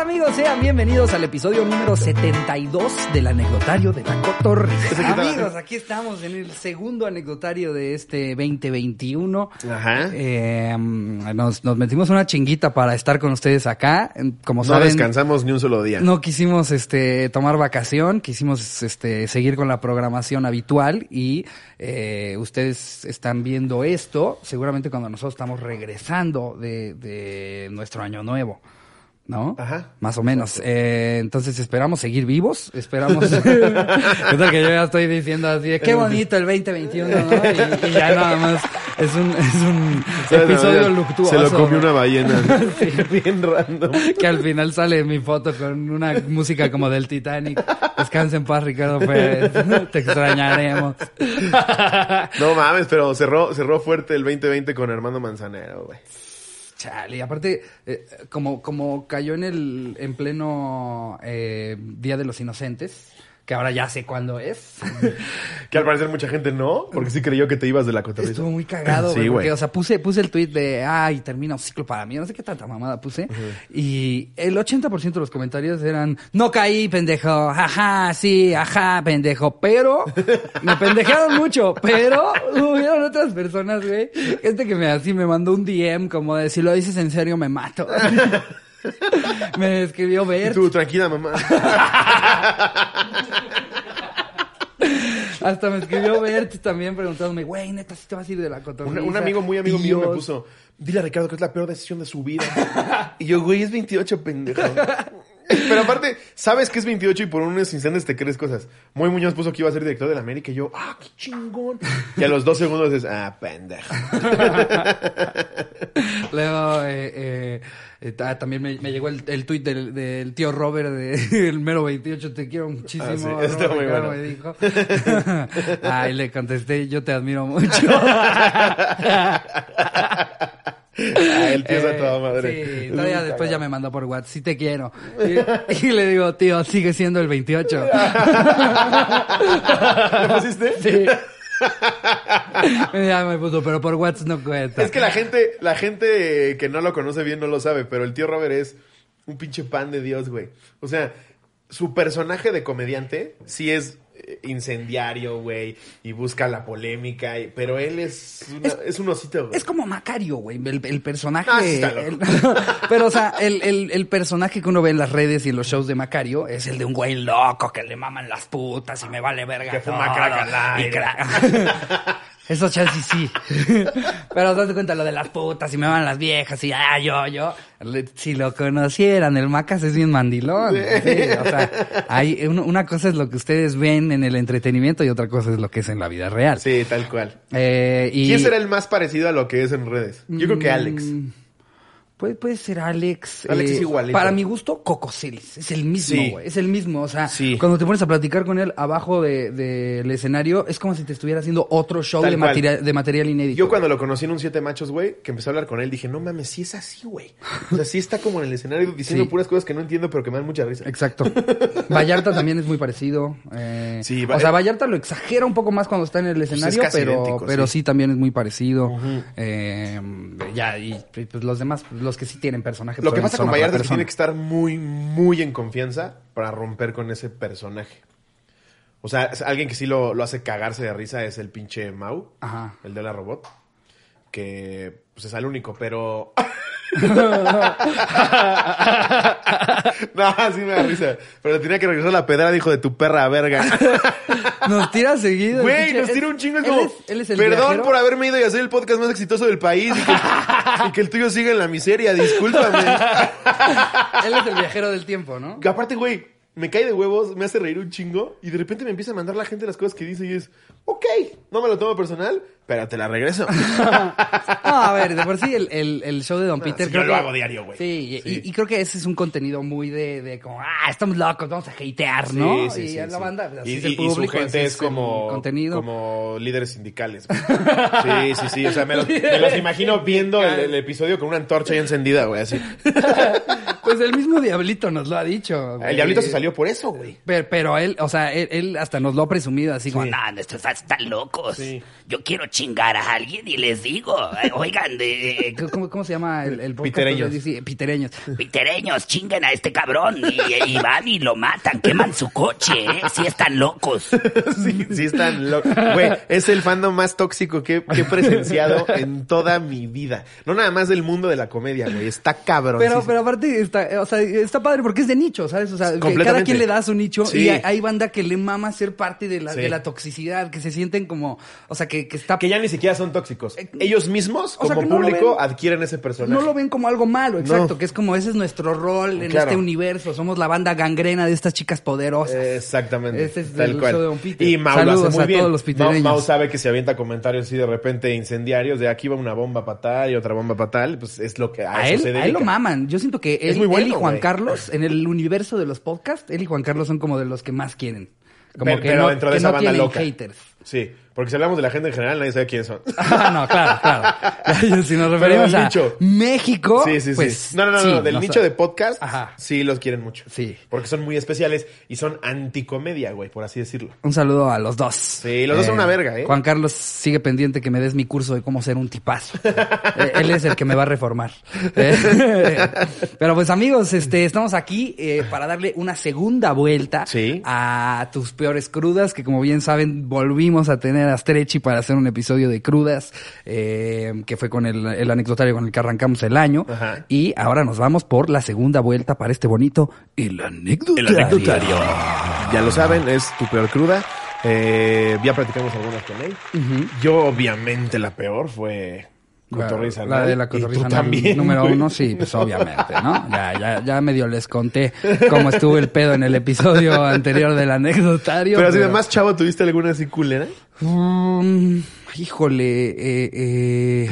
amigos? Sean bienvenidos al episodio número 72 del anecdotario de la Cotorrisa. Amigos, aquí estamos en el segundo anecdotario de este 2021. Ajá. Eh, nos, nos metimos una chinguita para estar con ustedes acá. Como no saben, descansamos ni un solo día. no quisimos este tomar vacación, quisimos este seguir con la programación habitual y eh, ustedes están viendo esto seguramente cuando nosotros estamos regresando de, de nuestro año nuevo. ¿No? Ajá. Más o menos. Eh, entonces esperamos seguir vivos. Esperamos. es lo que yo ya estoy diciendo así de qué bonito el 2021, ¿no? Y, y ya nada más es un, es un episodio luctuoso. Se lo comió una ballena. Sí. Bien random. Que al final sale mi foto con una música como del Titanic. Descansa en paz, Ricardo Pérez. Te extrañaremos. No mames, pero cerró, cerró fuerte el 2020 con Armando Manzanero, güey. Chale, aparte, eh, como, como cayó en el en pleno eh, Día de los Inocentes, que ahora ya sé cuándo es. Que al parecer mucha gente no, porque sí creyó que te ibas de la cotorriza. Estuvo muy cagado, Sí, güey. porque, o sea, puse, puse el tweet de, ay, termina un ciclo para mí. No sé qué tanta mamada puse. Y el 80% de los comentarios eran, no caí, pendejo. Ajá, sí, ajá, pendejo. Pero, me pendejaron mucho. Pero, hubieron otras personas, güey. Gente que me así me mandó un DM como de, si lo dices en serio, me mato. me escribió ver. tú, tranquila, mamá. Hasta me escribió Bert también preguntándome, güey, neta, si te vas a ir de la cotorriza. Un, un amigo muy amigo mío me puso, dile a Ricardo que es la peor decisión de su vida. y yo, güey, es 28, pendejo. Pero aparte, sabes que es 28 y por unos instantes te crees cosas. Muy Muñoz puso que iba a ser director de la América y yo, ah, qué chingón. Y a los dos segundos es, ah, pendejo. Luego, eh, eh, eh, ta- también me, me llegó el, el tuit del, del tío Robert de el mero 28, te quiero muchísimo. Ah, sí, está muy bueno. me dijo. Ay, le contesté, yo te admiro mucho. Ah, el tío es a Eh, toda madre. Sí, todavía después ya me mandó por WhatsApp, sí te quiero. Y, y le digo, tío, sigue siendo el 28. ¿Le pusiste? Sí. ya me puso, pero por WhatsApp no cuenta. Es que la gente, la gente que no lo conoce bien no lo sabe, pero el tío Robert es un pinche pan de Dios, güey. O sea, su personaje de comediante sí es eh, incendiario, güey, y busca la polémica, y- pero él es, una- Es- es, un osito, güey. Es como Macario, güey, el, el personaje. Ah, sí está loco. el- pero, o sea, el, el, personaje que uno ve en las redes y en los shows de Macario es el de un güey loco que le maman las putas y me vale verga. Que fuma crack al y aire. crack. Eso chances sí. Pero te das cuenta lo de las putas y me van las viejas y ah, yo, yo. Si lo conocieran, el Macas es bien mandilón. Sí, o sea, hay, un- una cosa es lo que ustedes ven en el entretenimiento y otra cosa es lo que es en la vida real. Sí, tal cual. Eh, y... ¿Quién será el más parecido a lo que es en redes? Yo creo que Alex. Mm, Puede, puede ser Alex. eh, Alex es igualito. Para mi gusto, Coco Celis. Es el mismo, Sí. güey. Es el mismo. O sea, Sí. cuando te pones a platicar con él abajo del de, del escenario, es como si te estuviera haciendo otro show de, material de material inédito. Yo cuando lo conocí en un Siete Machos, güey, que empecé a hablar con él, dije, no mames, sí es así, güey. O sea, sí está como en el escenario diciendo Sí. puras cosas que no entiendo, pero que me dan mucha risa. Exacto. Vallarta también es muy parecido. eh, Sí, va- o sea, Vallarta lo exagera un poco más cuando está en el escenario, casi pero, idéntico, pero sí. también es muy parecido. Eh, ya, y pues los demás, los que sí tienen personaje. Lo que pasa con Vallarta es que tiene que estar muy, muy en confianza para romper con ese personaje. O sea, es alguien que sí lo, lo hace cagarse de risa es el pinche Mau, Ajá. el de la robot, que pues es el único, pero... no, sí me da risa. Pero tenía que regresar la pedrada, dijo de tu perra verga. Nos tira seguido. Güey, nos tira un chingo. Es él como, es- él es el perdón viajero. por haberme ido y hacer el podcast más exitoso del país y que, y que el tuyo siga en la miseria, discúlpame. Él es el viajero del tiempo, ¿no? Que aparte, güey, me cae de huevos, me hace reír un chingo y de repente me empieza a mandar la gente las cosas que dice y es, ok, no me lo tomo personal, pero te la regreso. No, a ver, de por sí el, el, el show de Don Peter sí, creo yo lo hago diario, güey. Sí, y- Sí. Y, y creo que ese es un contenido muy de, de como, ah, estamos locos, vamos a hatear, ¿no? Sí, sí, y sí, la banda, pues, así y, es el y- y su gente es como, contenido. como líderes sindicales. güey. Sí, sí, sí. O sea, me los, me los imagino viendo el, el episodio con una antorcha ya encendida, güey, así. Pues el mismo Diablito nos lo ha dicho. güey. El diablito se salió por eso, güey. Pero, pero él, o sea, él, él hasta nos lo ha presumido así como, Sí. "Nah, Ah, nuestros fans están locos. Sí. Yo quiero chingar a alguien y les digo, oigan, de, ¿cómo, cómo se llama el, el podcast? Pitereños. Pitereños. pitereños, chinguen a este cabrón y, y van y lo matan, queman su coche, ¿eh? Sí están locos. Sí, sí están locos. Güey, es el fandom más tóxico que, que he presenciado en toda mi vida. No nada más del mundo de la comedia, güey. Está cabrón. Pero, pero aparte está, o sea, está padre porque es de nicho, ¿sabes? O sea, que cada quien le da su nicho Sí. y hay, hay banda que le mama ser parte de la, Sí. de la toxicidad, que se sienten como, o sea, que, que está... Que ya ni siquiera son tóxicos. Ellos mismos, o sea, como no público, ven- adquieren ese personaje. No lo ven como algo malo, exacto, No. que es como ese es nuestro rol en Claro. este universo, somos la banda gangrena de estas chicas poderosas. Exactamente. Este es tal el cual. show de Don Peter. Y Mau Saludos lo hace muy a bien. todos los. Mau, Mau sabe que si avienta comentarios así de repente incendiarios, de aquí va una bomba para tal y otra bomba para tal, pues es lo que a, A eso él, se a él dedica. lo maman. Yo siento que él, muy bueno, él y Juan. Carlos, en el universo de los podcasts, él y Juan Carlos son como de los que más quieren. Como Pero, que pero no, dentro de que esa no banda tienen loca. haters. Sí, porque si hablamos de la gente en general, nadie sabe quiénes son. Ah, no, claro, claro. si nos referimos a nicho. México, Sí, sí, pues, sí. No, no, no, sí, no, del nicho de podcast, Ajá. sí los quieren mucho. Sí. Porque son muy especiales y son anticomedia, güey, por así decirlo. Un saludo a los dos. Sí, los dos son una verga, ¿eh? Juan Carlos sigue pendiente que me des mi curso de cómo ser un tipazo. Eh, Él es el que me va a reformar. Eh, Pero pues amigos, este, estamos aquí eh, para darle una segunda vuelta Sí. a tus peores crudas, que como bien saben, volvimos a tener a Stretchy para hacer un episodio de crudas, eh, que fue con el, el anecdotario con el que arrancamos el año. Ajá. Y ahora nos vamos por la segunda vuelta para este bonito El Anecdotario. Ya lo saben, es tu peor cruda. Eh, ya platicamos algunas con él. Yo, obviamente, la peor fue Cotorriza. La ¿no? de la cotorriza también. número güey. uno, sí, pues obviamente, ¿no? Ya, ya, ya medio les conté cómo estuvo el pedo en el episodio anterior del anecdotario. Pero así de más chavo, ¿tuviste alguna así culera? Mm, híjole, eh, eh,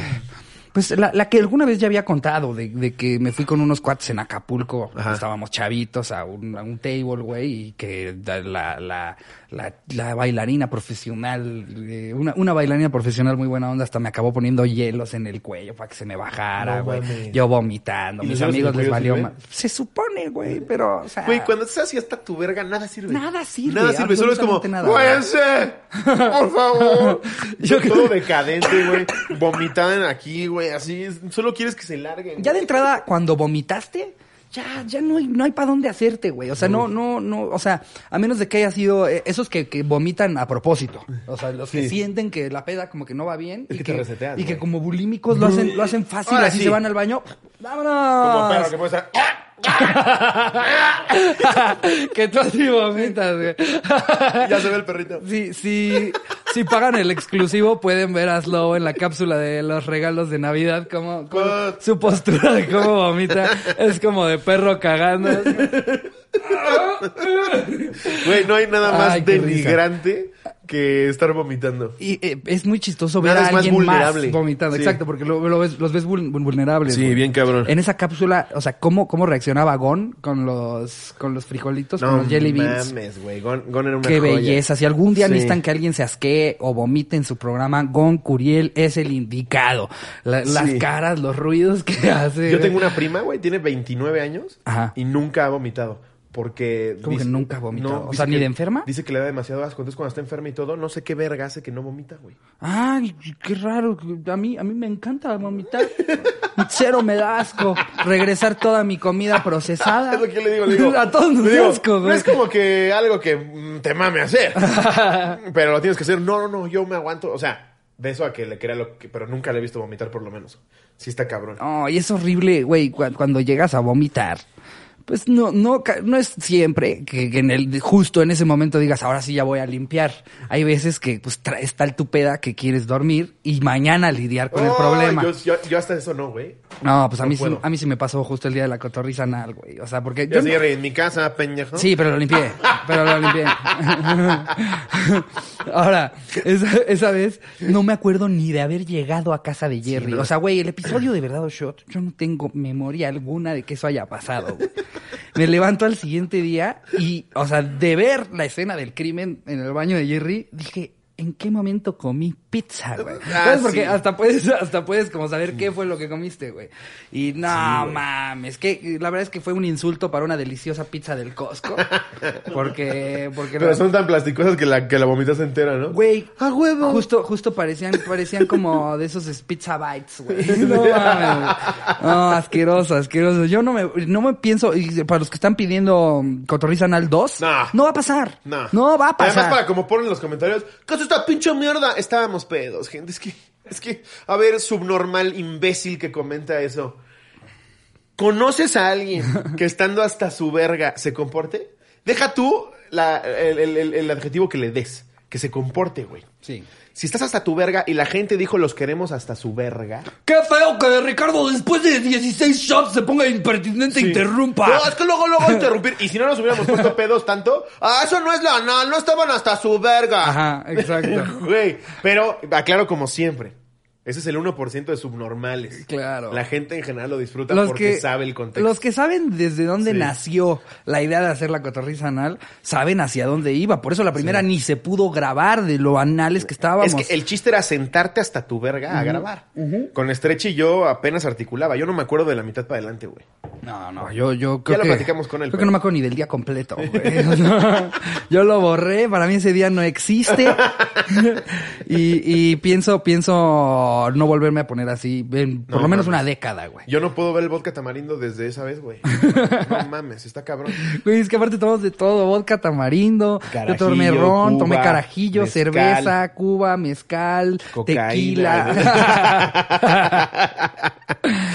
pues la, la que alguna vez ya había contado, de, de que me fui con unos cuates en Acapulco, estábamos chavitos a un, a un table, güey, y que la, la, la, la bailarina profesional, eh, una, una bailarina profesional muy buena onda, hasta me acabó poniendo hielos en el cuello para que se me bajara, güey. Yo vomitando, ¿Y mis amigos les valió más. Se supone, güey, pero, o sea... Güey, cuando estás así hasta tu verga, nada sirve. Nada sirve, Nada sirve, solo es como. ¡Váyanse! ¡Por favor! Yo todo decadente, güey. Vomitada aquí, güey, así. Solo quieres que se larguen. Ya de entrada, cuando vomitaste, ya, ya no hay, no hay para dónde hacerte, güey. O sea, no, no, no, o sea, a menos de que haya sido eh, esos que, que vomitan a propósito. O sea, los que Sí. sienten que la peda como que no va bien. Es y que te reseteas, Y que como bulímicos lo hacen, lo hacen fácil, Ahora así sí. se van al baño. ¡Vámonos! Como perro que puede estar... que tú así vomitas, güey. Ya se ve el perrito. Si, si, si pagan el exclusivo, pueden ver a Slow en la cápsula de los regalos de Navidad, como, su postura de cómo vomita. Es como de perro cagando. Güey, no hay nada más Ay, denigrante que estar vomitando. Y eh, es muy chistoso ver Nada a es más alguien más, vulnerable. vomitando. Sí. Exacto, porque lo, lo ves, los ves vul- vulnerables. Sí, güey. bien cabrón. En esa cápsula, o sea, ¿cómo, cómo reaccionaba Gon con los, con los frijolitos, con los jelly beans? mames, güey. Gon, Gon era una Qué joya. belleza. Si algún día Sí. necesitan que alguien se asquee o vomite en su programa, Gon Curiel es el indicado. La- Las caras, los ruidos que hace. Yo tengo una prima, güey, tiene 29 años Ajá. y nunca ha vomitado. Porque. ¿Cómo que nunca ha vomitado? O sea, ¿ni de enferma? Dice que le da demasiado asco. Entonces, cuando está enferma y todo, no sé qué verga hace que no vomita, güey. Ay, qué raro. A mí, a mí me encanta vomitar. Cero me da asco. Regresar toda mi comida procesada. Es lo que yo le digo, le digo. A todos nos da asco, No güey. es como que algo que mm, te mame hacer. pero lo tienes que hacer. No, no, no, yo me aguanto. O sea, de eso a que le crea lo que. Pero nunca le he visto vomitar, por lo menos. Sí está cabrón. No, y es horrible, güey, cu- cuando llegas a vomitar. Pues no, no, no es siempre que, que en el, justo en ese momento digas, ahora sí ya voy a limpiar. Hay veces que pues traes tal tu peda que quieres dormir y mañana lidiar con el Ay, problema. Yo, yo- yo hasta eso no, güey. No, pues a mí, sí, puedo. a mí sí me pasó justo el día de la cotorriza anal, güey. O sea, porque Yo no- en mi casa, pendejo. Sí, pero lo limpié. Pero lo limpié. Ahora, esa, esa vez no me acuerdo ni de haber llegado a casa de Jerry. no. O sea, güey, el episodio de Verdad o Shot, yo no tengo memoria alguna de que eso haya pasado. güey. Me levanto al siguiente día y, o sea, de ver la escena del crimen en el baño de Jerry, dije, ¿en qué momento comí pizza, güey? Ah, ¿Sabes? Porque sí. hasta puedes, hasta puedes como saber qué fue lo que comiste, güey. Y no mames, que la verdad es que fue un insulto para una deliciosa pizza del Costco. Porque, porque Pero son tan plasticosas que la, que la vomitas entera, ¿no? Güey, ¡A huevo! Justo, justo parecían, parecían como de esos pizza bites, güey. No mames. güey. No, asqueroso, asqueroso. Yo no me, no me pienso, y para los que están pidiendo Cotorriza Anal 2, No. no va a pasar. No. No va a pasar. Además, para como ponen en los comentarios, ¿qué esta mierda? Estábamos pedos, gente. Es que, es que, a ver, subnormal, imbécil que comenta eso. ¿Conoces a alguien que estando hasta su verga se comporte? Deja tú el- el adjetivo que le des. Que se comporte, güey. Sí. Si estás hasta tu verga y la gente dijo los queremos hasta su verga. Qué feo que Ricardo después de 16 shots se ponga impertinente e interrumpa. No, es que luego, luego interrumpir. Y si no nos hubiéramos puesto pedos tanto, ah, eso no es la anal, no estaban hasta su verga. Ajá, exacto. Güey, pero aclaro como siempre. Ese es el 1% de subnormales. Claro. La gente en general lo disfruta Los porque que, sabe el contexto. los que saben desde dónde Sí. nació la idea de hacer la cotorriza anal, saben hacia dónde iba. Por eso la primera ni se pudo grabar de lo anales que estábamos. Es que el chiste era sentarte hasta tu verga a grabar. Con Stretch y yo apenas articulaba. Yo no me acuerdo de la mitad para adelante, güey. No, no, yo, yo creo lo que... platicamos con él, Creo pero- que no me acuerdo ni del día completo, güey. Yo lo borré, para mí ese día no existe. y, y pienso, pienso no volverme a poner así en por No, lo menos mames. una década, güey. Yo no puedo ver el vodka tamarindo desde esa vez, güey. No mames, está cabrón. Güey, es que aparte tomamos de todo, vodka tamarindo, yo tomé ron, tomé carajillo, mezcal. cerveza, Cuba, mezcal, Cocaína. tequila.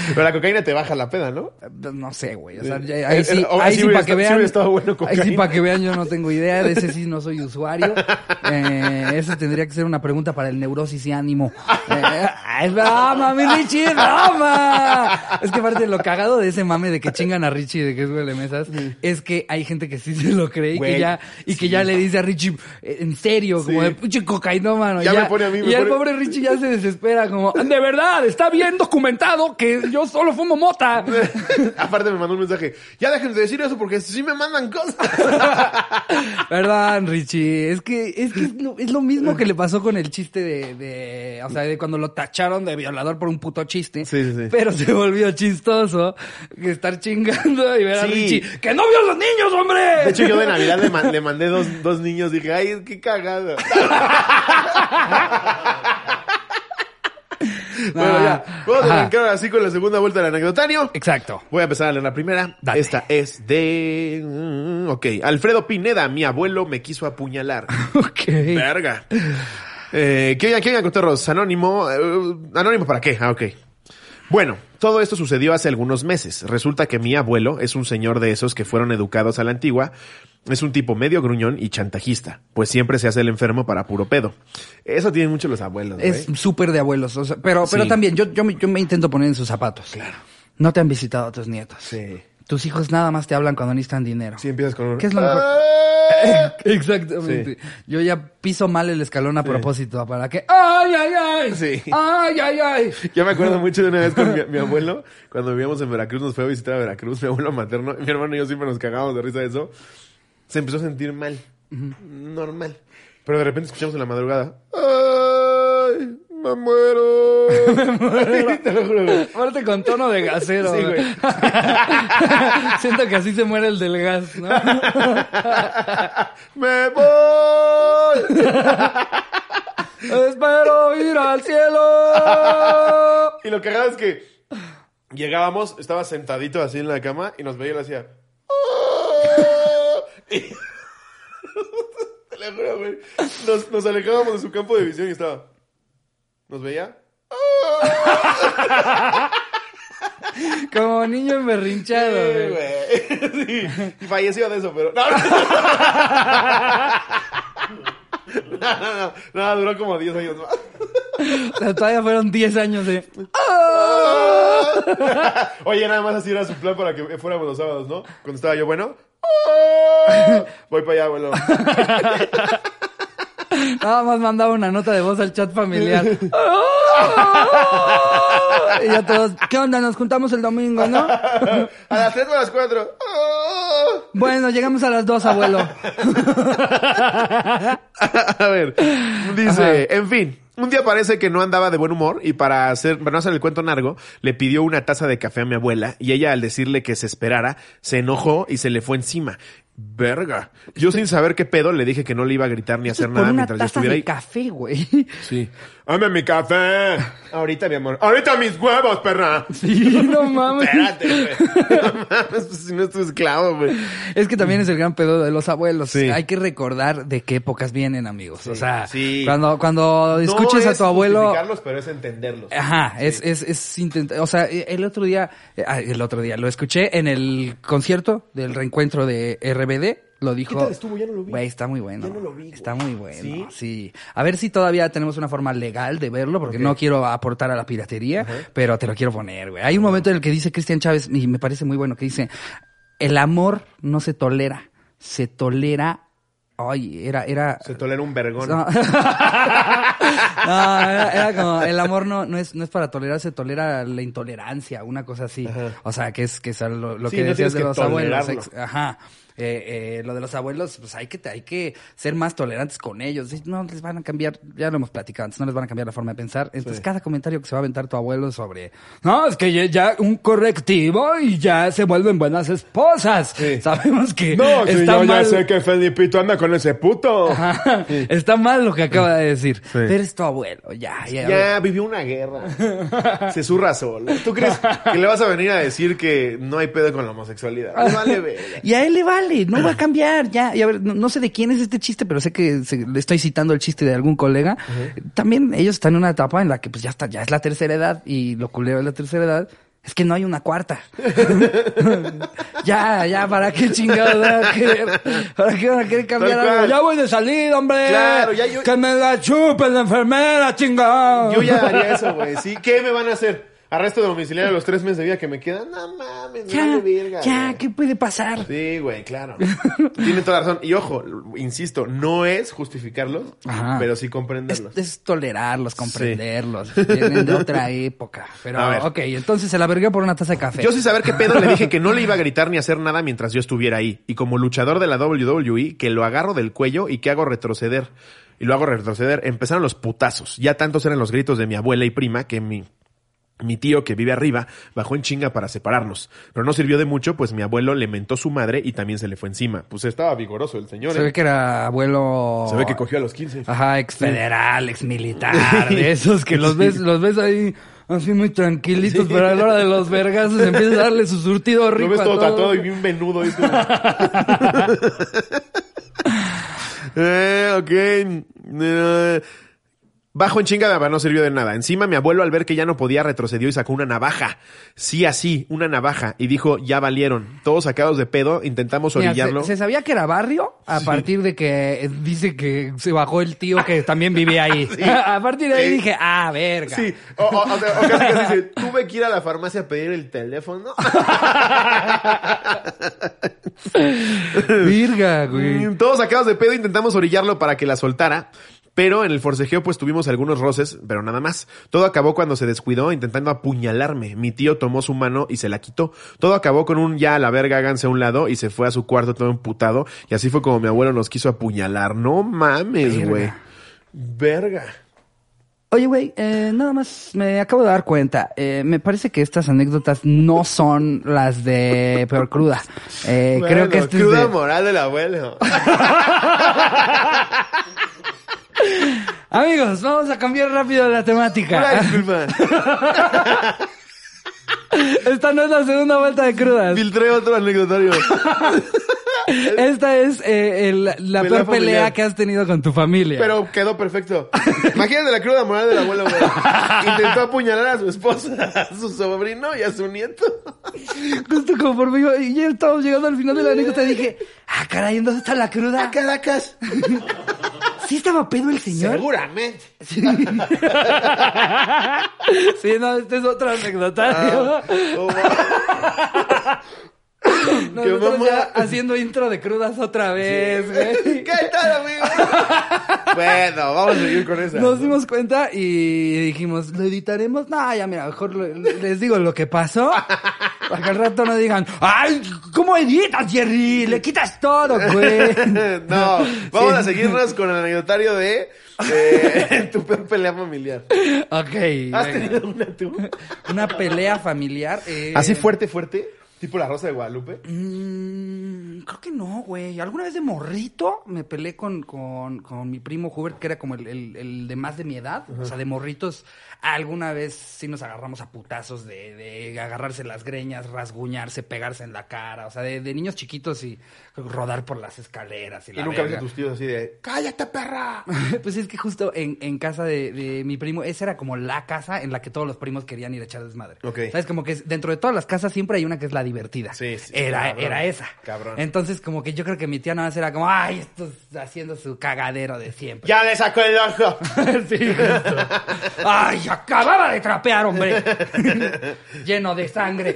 Pero la cocaína te baja la peda, ¿no? No sé, güey. O sea, Eh, ahí eh, sí, ahí sí sí hubiera para que sí vean. bueno ahí sí para que vean, yo no tengo idea. De ese sí no soy usuario. Eh, esa tendría que ser una pregunta para el neurosis y ánimo. Eh, es broma, mi Richie, es broma. Es que aparte lo cagado de ese mame de que chingan a Richie de que es huele mesas, es que hay gente que sí se lo cree y que ya, y que ya le dice a Richie, eh, en serio, como de pinche cocainómano. Ya me pone a mí, me y el pone- pobre Richie ya se desespera, como, de verdad, está bien documentado que yo solo fumo mota. Aparte me mandó un mensaje. Ya dejen de decir eso porque sí me mandan cosas. Perdón, Richie. Es que, es que es lo, es lo mismo que le pasó con el chiste de, de, o sea, de cuando lo tacharon de violador por un puto chiste. Sí, sí. Pero se volvió chistoso estar chingando y ver a. Richie. ¡Que no vio a los niños, hombre! De hecho, yo de Navidad le, man- le mandé dos, dos niños. Dije, ay, qué cagado. bueno, ya. Vamos a Ajá. arrancar así con la segunda vuelta del anecdotario. Exacto. Voy a empezar a leer la primera. Esta es de... mm, Ok. Alfredo Pineda, mi abuelo me quiso apuñalar. Ok. Verga. Eh, ¿Qué oigan, cotorros? Anónimo. eh, ¿Anónimo para qué? Ah, ok. Bueno, todo esto sucedió hace algunos meses. Resulta que mi abuelo es un señor de esos que fueron educados a la antigua. Es un tipo medio gruñón y chantajista, pues siempre se hace el enfermo para puro pedo. Eso tienen mucho los abuelos, güey. Es súper de abuelos. o sea, pero, pero Sí. también, yo, yo, me, yo me intento poner en sus zapatos. Claro. No te han visitado tus nietos. Sí. Tus hijos nada más te hablan cuando necesitan dinero. Sí, empiezas con... ¿Qué es lo mejor? ¡Ah! Exactamente. Sí. Yo ya piso mal el escalón a propósito para que ¡ay, ay, ay! Sí. ¡Ay, ay, ay! Yo me acuerdo mucho de una vez con mi, mi abuelo, cuando vivíamos en Veracruz, nos fue a visitar a Veracruz, mi abuelo materno, mi hermano y yo siempre nos cagábamos de risa de eso. Se empezó a sentir mal, normal. Pero de repente escuchamos en la madrugada, ¡ay, me muero! Te lo juro, güey. Aparte con tono de gasero. Sí, güey. Siento que así se muere el del gas, ¿no? ¡Me voy! Espero ir al cielo. Y lo cagado es que llegábamos, estaba sentadito así en la cama y nos veía y le hacía. "Ah". Y- Te lo juro, güey. Nos, nos alejábamos de su campo de visión y estaba. Nos veía. Como niño emberrinchado, Sí, güey. Sí. Y falleció de eso, pero. No, no, no, no, no, duró como 10 años más. O sea, todavía fueron 10 años de... Oye, nada más así era su plan para que fuéramos los sábados, ¿no? Cuando estaba yo, bueno. Voy para allá, abuelo. Nada más mandaba una nota de voz al chat familiar. y ya todos, ¿qué onda? Nos juntamos el domingo, ¿no? A las 3 o a las 4. Bueno, llegamos a las dos, abuelo. A ver, dice, en fin. Un día parece que no andaba de buen humor y para hacer, para no hacer el cuento largo, le pidió una taza de café a mi abuela y ella al decirle que se esperara, se enojó y se le fue encima. Verga. Yo sin saber qué pedo le dije que no le iba a gritar ni a hacer nada una mientras yo estuviera de ahí. café, güey. Sí. Dame mi café. Ahorita, mi amor. Ahorita mis huevos, perra. Sí, no mames. Espérate, güey. No mames, pues, si no es tu esclavo, güey. Es que también es el gran pedo de los abuelos. Sí. Hay que recordar de qué épocas vienen, amigos. o sea, sí. cuando, cuando No escuches a es tu abuelo. justificarlos, pero es entenderlos. Ajá, es, es, es intentar, o sea, el otro día, eh, el otro día, lo escuché en el concierto del reencuentro de RBD, lo dijo. ¿Qué tal estuvo? Ya no lo vi. Güey, está muy bueno. Ya no lo vi, güey. Está muy bueno, ¿Sí? ¿Sí? A ver si todavía tenemos una forma legal de verlo, porque no quiero aportar a la piratería, pero te lo quiero poner, güey. Hay un momento en el que dice Cristian Chávez, y me parece muy bueno, que dice, el amor no se tolera, se tolera... Ay, era, era... Se tolera un vergón. No, No, era, era como, el amor no, no, es, no es para tolerar, se tolera la intolerancia, una cosa así. Ajá. O sea, que es, que es lo, lo Sí, que no decías tienes de que los abuelos. tolerarlo. ex- ajá. Eh, eh, lo de los abuelos, pues hay que, hay que ser más tolerantes con ellos. No les van a cambiar, ya lo hemos platicado antes, no les van a cambiar la forma de pensar. Entonces, Sí. cada comentario que se va a aventar tu abuelo sobre, no, es que ya, un correctivo y ya se vuelven buenas esposas. Sí. Sabemos que No, si está yo mal. ya sé que Felipito anda con ese puto. Ajá. Está mal lo que acaba de decir. Pero es tu abuelo, ya, ya. Ya vivió una guerra. Se zurra solo. ¿Tú crees que le vas a venir a decir que no hay pedo con la homosexualidad? Me vale verga. Y a él le vale, no va a cambiar, ya. Y a ver, no, no sé de quién es este chiste, pero sé que se- le estoy citando el chiste de algún colega. También ellos están en una etapa en la que pues ya está, ya es la tercera edad y lo culero de la tercera edad es que no hay una cuarta. ya, ya, ¿para qué chingados van a querer? ¿Para qué van a querer cambiar algo? Ya voy de salida, hombre. Claro, ya yo- Que me la chupe la enfermera, chingado. Yo ya haría eso, güey. ¿Sí? ¿Qué me van a hacer? ¿Arresto domiciliario a los tres meses de vida que me quedan? No mames, me Ya, vale verga. ya, güey. ¿qué puede pasar? Sí, güey, claro. Tiene toda la razón. Y ojo, insisto, no es justificarlos, Ajá. pero sí comprenderlos. es tolerarlos, comprenderlos. Vienen de otra época. Pero, A ver. ok, entonces se la vergué por una taza de café. Yo sin saber qué pedo le dije que no le iba a gritar ni hacer nada mientras yo estuviera ahí. Y como luchador de la WWE, que lo agarro del cuello y que hago retroceder. Y lo hago retroceder. Empezaron los putazos. Ya tantos eran los gritos de mi abuela y prima que mi, mi tío que vive arriba bajó en chinga para separarnos. Pero no sirvió de mucho, pues mi abuelo le mentó su madre y también se le fue encima. Pues estaba vigoroso el señor. Se ¿eh? ve que era abuelo. Se ve que cogió a los 15. Ajá, ex federal, ex militar, de esos que los ves, los ves ahí así muy tranquilitos, pero a la hora de los vergazos empieza a darle su surtido rico. Lo ves todo todo. tatuado y bien como- eh, ok. Eh, bajo en chinga, pero no sirvió de nada. Encima mi abuelo al ver que ya no podía retrocedió y sacó una navaja. Sí, así, una navaja. Y dijo, ya valieron. Todos sacados de pedo, intentamos Mira, orillarlo. se, se sabía que era barrio a partir de que eh, dice que se bajó el tío que también vivía ahí. a partir de ahí Sí. dije, ah, verga. Sí, o, o- o sea, o casi casi dice, tuve que ir a la farmacia a pedir el teléfono. Virga, güey. Mm, Todos sacados de pedo intentamos orillarlo para que la soltara. Pero en el forcejeo pues tuvimos algunos roces, pero nada más. Todo acabó cuando se descuidó intentando apuñalarme. Mi tío tomó su mano y se la quitó. Todo acabó con un ya a la verga, háganse a un lado y se fue a su cuarto todo emputado. Y así fue como mi abuelo nos quiso apuñalar. No mames, güey. Verga. Oye, güey, eh, nada más me acabo de dar cuenta. Eh, me parece que estas anécdotas no son las de Peor Cruda. Eh, creo que este es cruda de... moral del abuelo. Amigos, vamos a cambiar rápido la temática. Esta no es la segunda vuelta de crudas. Filtré otro anecdotario. Esta es eh, el- la Pelea peor pelea familiar. que has tenido con tu familia. Pero quedó perfecto. Imagínate la cruda moral del abuelo, güey. Intentó apuñalar a su esposa, a su sobrino y a su nieto. Justo conforme iba, y ya estábamos llegando al final de la anécdota, dije, ah, caray, ¿en ¿dónde está la cruda? Caracas. ¿Sí estaba pedo el señor? Seguramente. Sí. sí, no, este es otro anecdotario. Oh, Nosotros ya haciendo intro de crudas otra vez, güey. ¿Qué tal, amigo? bueno, vamos a seguir con esa. Nos dimos cuenta y dijimos, ¿lo editaremos? No, ya mira, mejor lo- les digo lo que pasó. Para que al rato no digan, ¡ay! ¿Cómo editas, Jerry? Le quitas todo, güey. no, vamos Sí. a seguirnos con el anecdotario de eh, tu peor pelea familiar. Ok. ¿Has venga. tenido una tú? Una pelea familiar. eh, ¿Así fuerte, fuerte? ¿Tipo la Rosa de Guadalupe? Mm, creo que no, güey. Alguna vez de morrito me peleé con, con, con mi primo Hubert, que era como el, el- el de más de mi edad. O sea, de morritos. Alguna vez sí nos agarramos a putazos de, de agarrarse las greñas, rasguñarse, pegarse en la cara. O sea, de, de niños chiquitos y rodar por las escaleras. Y, Y la nunca ves a tus tíos así de, ¡cállate, perra! Pues es que justo en, en casa de, de mi primo, esa era como la casa en la que todos los primos querían ir a echar desmadre. Ok. ¿Sabes? Como que dentro de todas las casas siempre hay una que es la divertida. Sí, sí, Era, cabrón. era esa. Cabrón. Entonces, como que yo creo que mi tía nada más era como, ay, esto es haciendo su cagadero de siempre. ¡Ya le sacó el ojo! sí, justo. Ay, acababa de trapear, hombre. Lleno de sangre.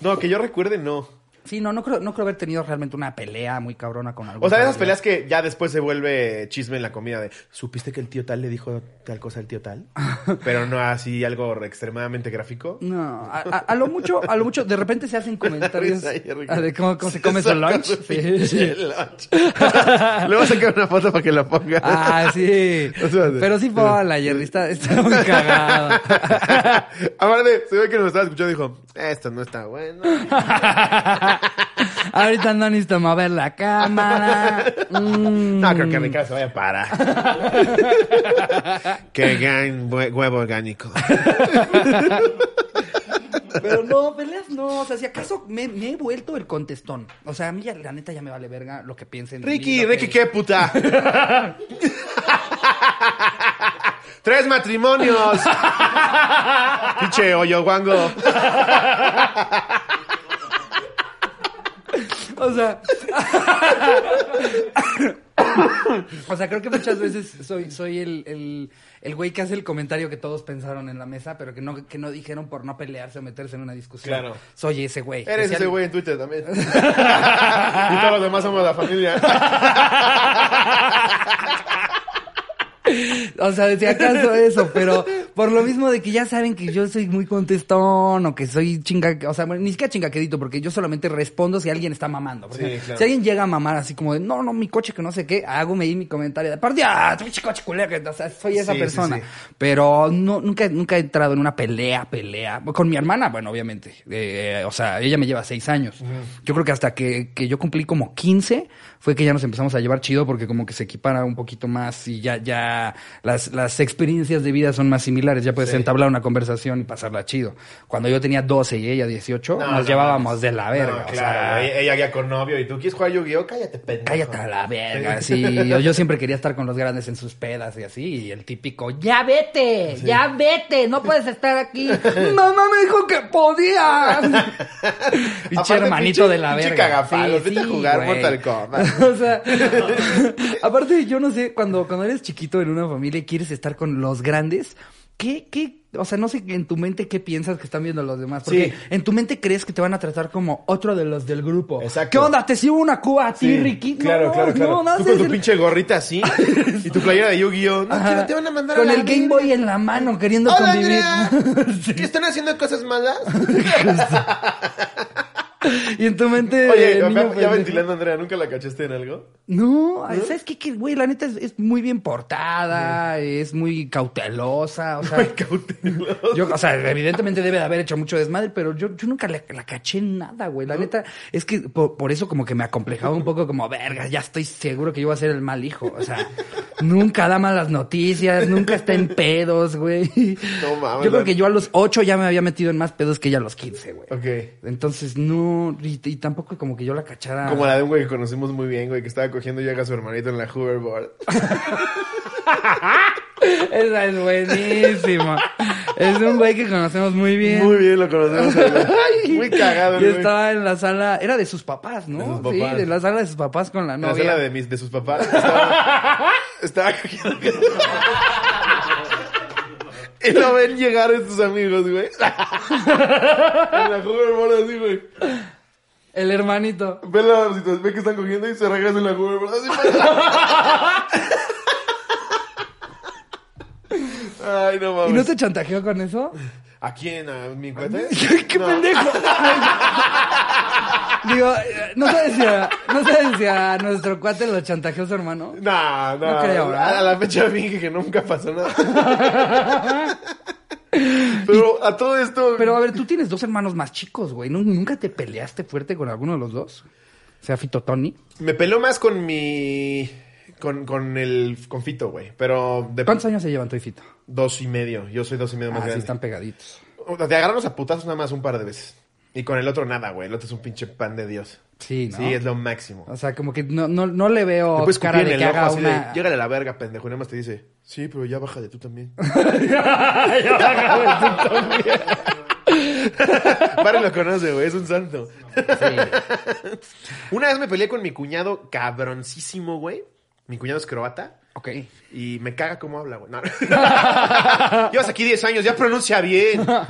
No, que yo recuerde, no. Sí, no, no creo, no creo haber tenido realmente una pelea muy cabrona con algo. O sea, de esas peleas que ya después se vuelve chisme en la comida de, ¿supiste que el tío tal le dijo tal cosa al tío tal? Pero no así algo extremadamente gráfico. No, a, a- a lo mucho, a lo mucho, de repente se hacen comentarios de cómo, cómo se come su lunch. su Sí. lunch. Luego sacar una foto para que la ponga. Ah, sí. O sea, Pero sí fue la Jerry, está, está muy cagado. Aparte, se ve que nos estaba escuchando y dijo, esto no está bueno. Ahorita no necesito mover la cámara. Mm. No, creo que Ricardo se vaya a parar. Qué gran hue- huevo orgánico. Pero no, peleas no. O sea, si acaso me, me he vuelto el contestón. O sea, a mí ya, la neta ya me vale verga lo que piensen. de mí, Ricky, que- Ricky, qué puta. Tres matrimonios. Pinche hoyo guango. O sea. o sea, creo que muchas veces soy, soy el, el, el güey que hace el comentario que todos pensaron en la mesa, pero que no, que no dijeron por no pelearse o meterse en una discusión. Claro. Soy ese güey. Eres ese güey en Twitter también. y todos los demás somos la familia. O sea, si acaso eso, pero por lo mismo de que ya saben que yo soy muy contestón o que soy chinga, o sea, bueno, ni siquiera chingaquedito, porque yo solamente respondo si alguien está mamando. Porque Sí, claro. Si alguien llega a mamar así como de, no, no, mi coche que no sé qué, hago ahí mi comentario de, por Dios, pinche coche culero, o sea, soy esa Sí, persona. sí. Pero no, nunca, nunca he entrado en una pelea, pelea. Con mi hermana, bueno, obviamente. Eh, o sea, ella me lleva seis años. Yo creo que hasta que, que yo cumplí como 15 fue que ya nos empezamos a llevar chido porque como que se equipara un poquito más y ya, ya las, las experiencias de vida son más similares. Ya puedes Sí. entablar una conversación y pasarla chido. Cuando yo tenía 12 y ella 18, No, nos no llevábamos de la verga. O claro, sea, ella ya con novio y tú quieres jugar Yu-Gi-Oh, cállate, pendejo. Cállate a la verga, sí. Yo, yo siempre quería estar con los grandes en sus pedas y así. Y el típico, ya vete, ya vete, no puedes estar aquí. Mamá me dijo que podía. Pinche hermanito de la verga. cagapalos, vete a jugar güey. Mortal Kombat. o sea, aparte yo no sé, cuando, cuando eres chiquito en una familia y quieres estar con los grandes, ¿qué, qué, o sea, no sé en tu mente qué piensas que están viendo los demás? Porque Sí. en tu mente crees que te van a tratar como otro de los del grupo. Exacto. ¿Qué onda? ¿Te sirvo una cuba a ti, Sí, Ricky? Claro, no, claro, claro. No, no, Tú con tu el- pinche gorrita así y tu playera de Yu-Gi-Oh. No, Ajá. te van a mandar Con a la el Game. Boy en la mano, queriendo Hola, convivir. Andrea. ¿Que están haciendo cosas malas? y en tu mente. Oye, niño ya, ya ventilando, Andrea, ¿nunca la cachaste en algo? No, ay, ¿sabes qué? Que, güey, la neta es, es muy bien portada, es muy cautelosa, o sea. Cauteloso. Yo, o sea, evidentemente debe de haber hecho mucho desmadre, pero yo, yo nunca la, la caché en nada, güey. La neta, es que por, por eso como que me acomplejaba un poco como, verga, ya estoy seguro que yo voy a ser el mal hijo. O sea, nunca da malas noticias, nunca está en pedos, güey. No mames, Yo creo que yo a los ocho ya me había metido en más pedos que ella a los 15, güey. Ok. Entonces, no, y, y tampoco como que yo la cachara. Como la de un güey que conocimos muy bien, güey, que estaba cogiendo y llega su hermanito en la hoverboard. Esa es buenísima. Es un güey que conocemos muy bien. Muy bien lo conocemos. Muy cagado, Y el güey. estaba en la sala, era de sus papás, ¿no? De sus papás. Sí, de la sala de sus papás con la En la novia. sala de, mis, de sus papás. Estaba, estaba cogiendo. Y lo ven llegar estos amigos, güey. En la hoverboard así, güey. El hermanito. Ve la ve que están cogiendo y se regresa en la hoverboard así. Ay, no ¿Y mames. no te chantajeó con eso? ¿A quién? ¿A mi cuate? ¡Qué No. pendejo! Digo, no sabes si a, no sabes si a nuestro cuate lo chantajeó su hermano. No, no. No creo, ¿verdad? A la fecha finge que nunca pasó nada. Pero a todo esto. Pero a ver, tú tienes dos hermanos más chicos, güey. ¿Nu- ¿Nunca te peleaste fuerte con alguno de los dos? O sea, Fito Tony. Me peló más con mi. Con, con el. Con Fito, güey. Pero. De ¿Cuántos años se llevan tú y Fito? Dos y medio. Yo soy dos y medio más Ah, sí, grande. están pegaditos. De agarrarnos a putazos nada más un par de veces. Y con el otro nada, güey. El otro es un pinche pan de Dios. Sí, ¿no? Sí, es lo máximo. O sea, como que no, no, no le veo puedes cara de que haga una... de, llégale a la verga, pendejo. Y nada más te dice, sí, pero ya bájale tú también. Pare lo conoce, güey, es un santo. Una vez me peleé con mi cuñado cabroncísimo, güey. Mi cuñado es croata. Ok. Y me caga cómo habla, güey. No. Llevas aquí 10 años, ya pronuncia bien. No,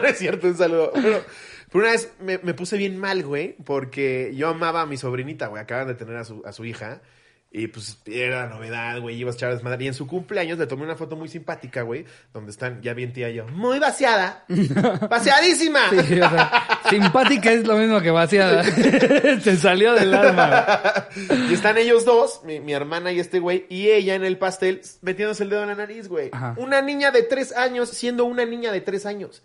no es cierto, un saludo. Pero, pero una vez me, me puse bien mal, güey, porque yo amaba a mi sobrinita, güey. Acaban de tener a su, a su hija. Y pues era la novedad, güey. Ibas a echar. Y en su cumpleaños le tomé una foto muy simpática, güey. Donde están, ya bien tía y yo, muy vaciada. ¡Vaciadísima! Sí, o sea, simpática es lo mismo que vaciada. Te salió del alma. y están ellos dos, mi, mi hermana y este güey, y ella en el pastel metiéndose el dedo en la nariz, güey. Ajá. Una niña de tres años siendo una niña de tres años.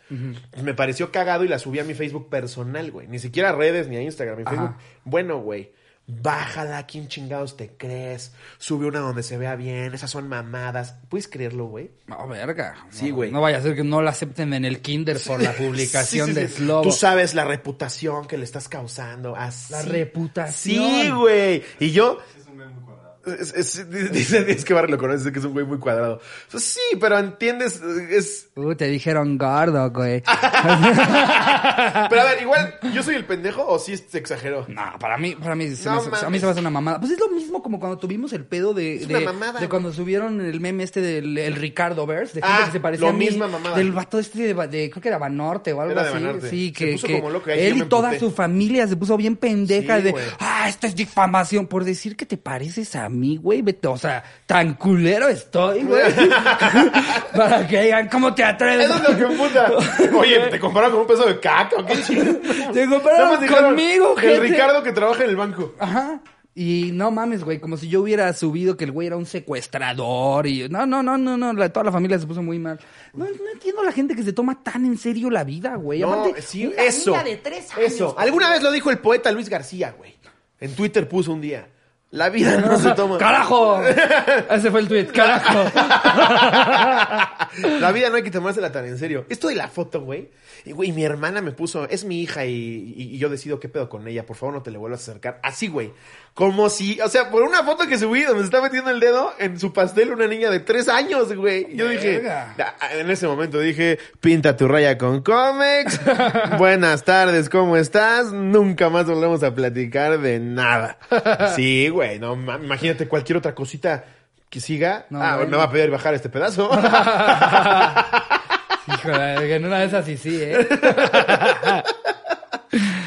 Me pareció cagado y la subí a mi Facebook personal, güey. Ni siquiera a redes ni a Instagram, mi Ajá. Facebook. Bueno, güey. Bájala, ¿quién chingados te crees? Sube una donde se vea bien, esas son mamadas. ¿Puedes creerlo, güey? No, verga. Sí, güey. No vaya a ser que no la acepten en el kinder por la publicación Sí, sí, de. Slobo. Tú sabes la reputación que le estás causando. Así. La reputación. Sí, güey. Y yo. Es, es- dice, es que Barry lo conoce, que es un güey muy cuadrado. Sí, pero entiendes, es... Uh, te dijeron gordo, güey. Pero a ver, igual, ¿yo soy el pendejo o sí se exageró? No, para mí, para mí, se No me a mí se me hace una mamada. Pues es lo mismo como cuando tuvimos el pedo de, Es de, una mamada, de cuando subieron el meme este del el Ricardo Verse, de gente Ah, que se parecía lo a mí, misma mamada. del vato este de, de- creo que era Banorte o algo Era así. Sí, Se que, puso que como loco, ahí él y toda su familia se puso bien pendeja Sí, de, ah, esta es difamación por decir que te pareces a mí, güey, vete, o sea, tan culero estoy, güey. Para que digan, ¿cómo te atreves? Eso es lo que puta. Oye, ¿te compararon con un peso de caca o qué chido? Te dijeron, conmigo, El gente. Ricardo que trabaja en el banco. Ajá. Y no mames, güey, como si yo hubiera subido que el güey era un secuestrador y no, no, no, no, no, la- toda la familia se puso muy mal. No, no entiendo a la gente que se toma tan en serio la vida, güey. No, Aparte, sí, eso. niña de tres años, Eso. güey. Alguna vez lo dijo el poeta Luis García, güey. En Twitter puso un día. La vida no se toma. ¡Carajo! Ese fue el tweet, carajo. La vida no hay que tomársela tan en serio. Esto de la foto, güey. Y, güey, mi hermana me puso, es mi hija y, yo decido qué pedo con ella. Por favor, no te le vuelvas a acercar. Así, güey. Como si, o sea, por una foto que subí donde se está metiendo el dedo en su pastel una niña de tres años, güey. Yo dije, ah, en ese momento dije, pinta tu raya con cómics. Buenas tardes, ¿cómo estás? Nunca más volvemos a platicar de nada. Sí, güey, no, ma- imagínate cualquier otra cosita que siga. No, ah, güey. me va a pedir bajar este pedazo. Híjole, en una de esas sí, sí, ¿eh?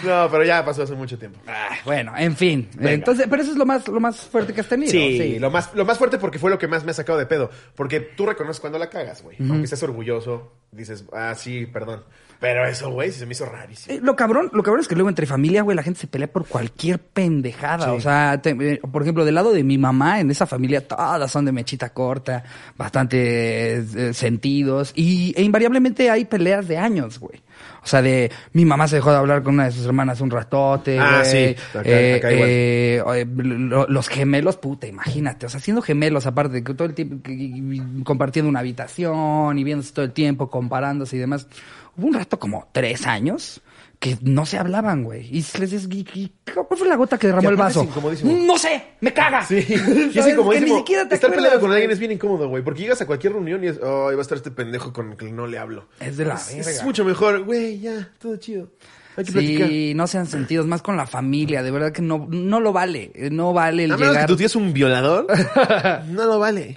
No, pero ya pasó hace mucho tiempo. Ah, bueno, en fin. Entonces, pero eso es lo más, lo más fuerte que has tenido. Sí, Lo, más, lo más fuerte porque fue lo que más me ha sacado de pedo. Porque tú reconoces cuando la cagas, güey. Aunque estés orgulloso, dices, ah, sí, perdón. Pero eso, güey, sí se me hizo rarísimo. Eh, Lo cabrón, lo cabrón es que luego entre familia, güey, la gente se pelea por cualquier pendejada. Sí. O sea, te- eh, por ejemplo, del lado de mi mamá, en esa familia, todas son de mechita corta, bastante eh, sentidos. Y e invariablemente hay peleas de años, güey. O sea, de mi mamá se dejó de hablar con una de sus hermanas un ratote. Ah, sí, acá- Eh, acá igual. eh, lo- los gemelos, puta, imagínate. O sea, siendo gemelos, aparte de que todo el tiempo compartiendo una habitación y viéndose todo el tiempo, comparándose y demás. Hubo un rato como tres años que no se hablaban, güey. Y les dices, ¿y- y ¿cuál fue la gota que derramó el vaso? No sé, me caga. Sí, y es incomodísimo. Ni siquiera te Estar peleado con alguien es bien incómodo, güey. Porque llegas a cualquier reunión y es, oh, va a estar este pendejo con el que no le hablo. Es de la es, verga. es mucho mejor, güey, ya, todo chido. Hay que platicar. Sí, no sean sentidos, más con la familia, de verdad que no, no lo vale, eh, no vale el A menos que llegar. tu tío es un violador, no lo vale.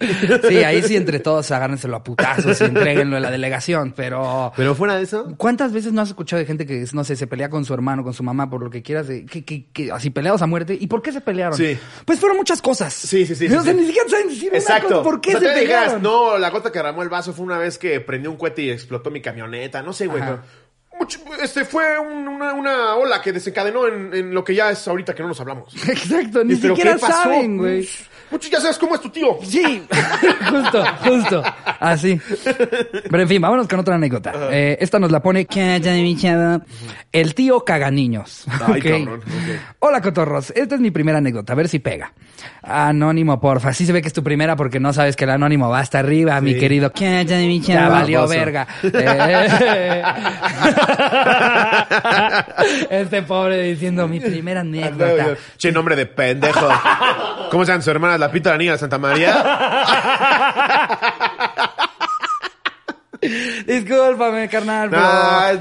Sí, ahí sí entre todos agárrenselo a putazos y entréguenlo en la delegación, pero... Pero fuera de eso, ¿Cuántas veces no has escuchado de gente que, no sé, se pelea con su hermano, con su mamá, por lo que quieras, de- que, que, que así peleados a muerte? ¿Y por qué se pelearon? Sí. Pues fueron muchas cosas. Sí, sí, sí. Ni siquiera saben decir una Exacto. cosa. ¿Por qué O sea, se pelearon? no, la gota que derramó el vaso fue una vez que prendió un cohete y explotó mi camioneta. No sé, güey. Pero mucho- este fue un- una, una ola que desencadenó en, en lo que ya es ahorita que no nos hablamos. Exacto, ni Y, ¿pero siquiera saben, güey. Muchos ya sabes cómo es tu tío. Sí, justo, justo. Así. Pero en fin, vámonos con otra anécdota. Eh, esta nos la pone el tío caganiños. Ay, Ok. cabrón. Hola, cotorros. Esta es mi primera anécdota. A ver si pega. Anónimo, porfa. Sí se ve que es tu primera porque no sabes que el anónimo va hasta arriba, mi querido. Ya, valió verga. Eh. este pobre diciendo mi primera anécdota. Che, nombre de pendejo. ¿Cómo se llama su hermana? ¿La Pita la Niña de Santa María? Discúlpame, carnal, pero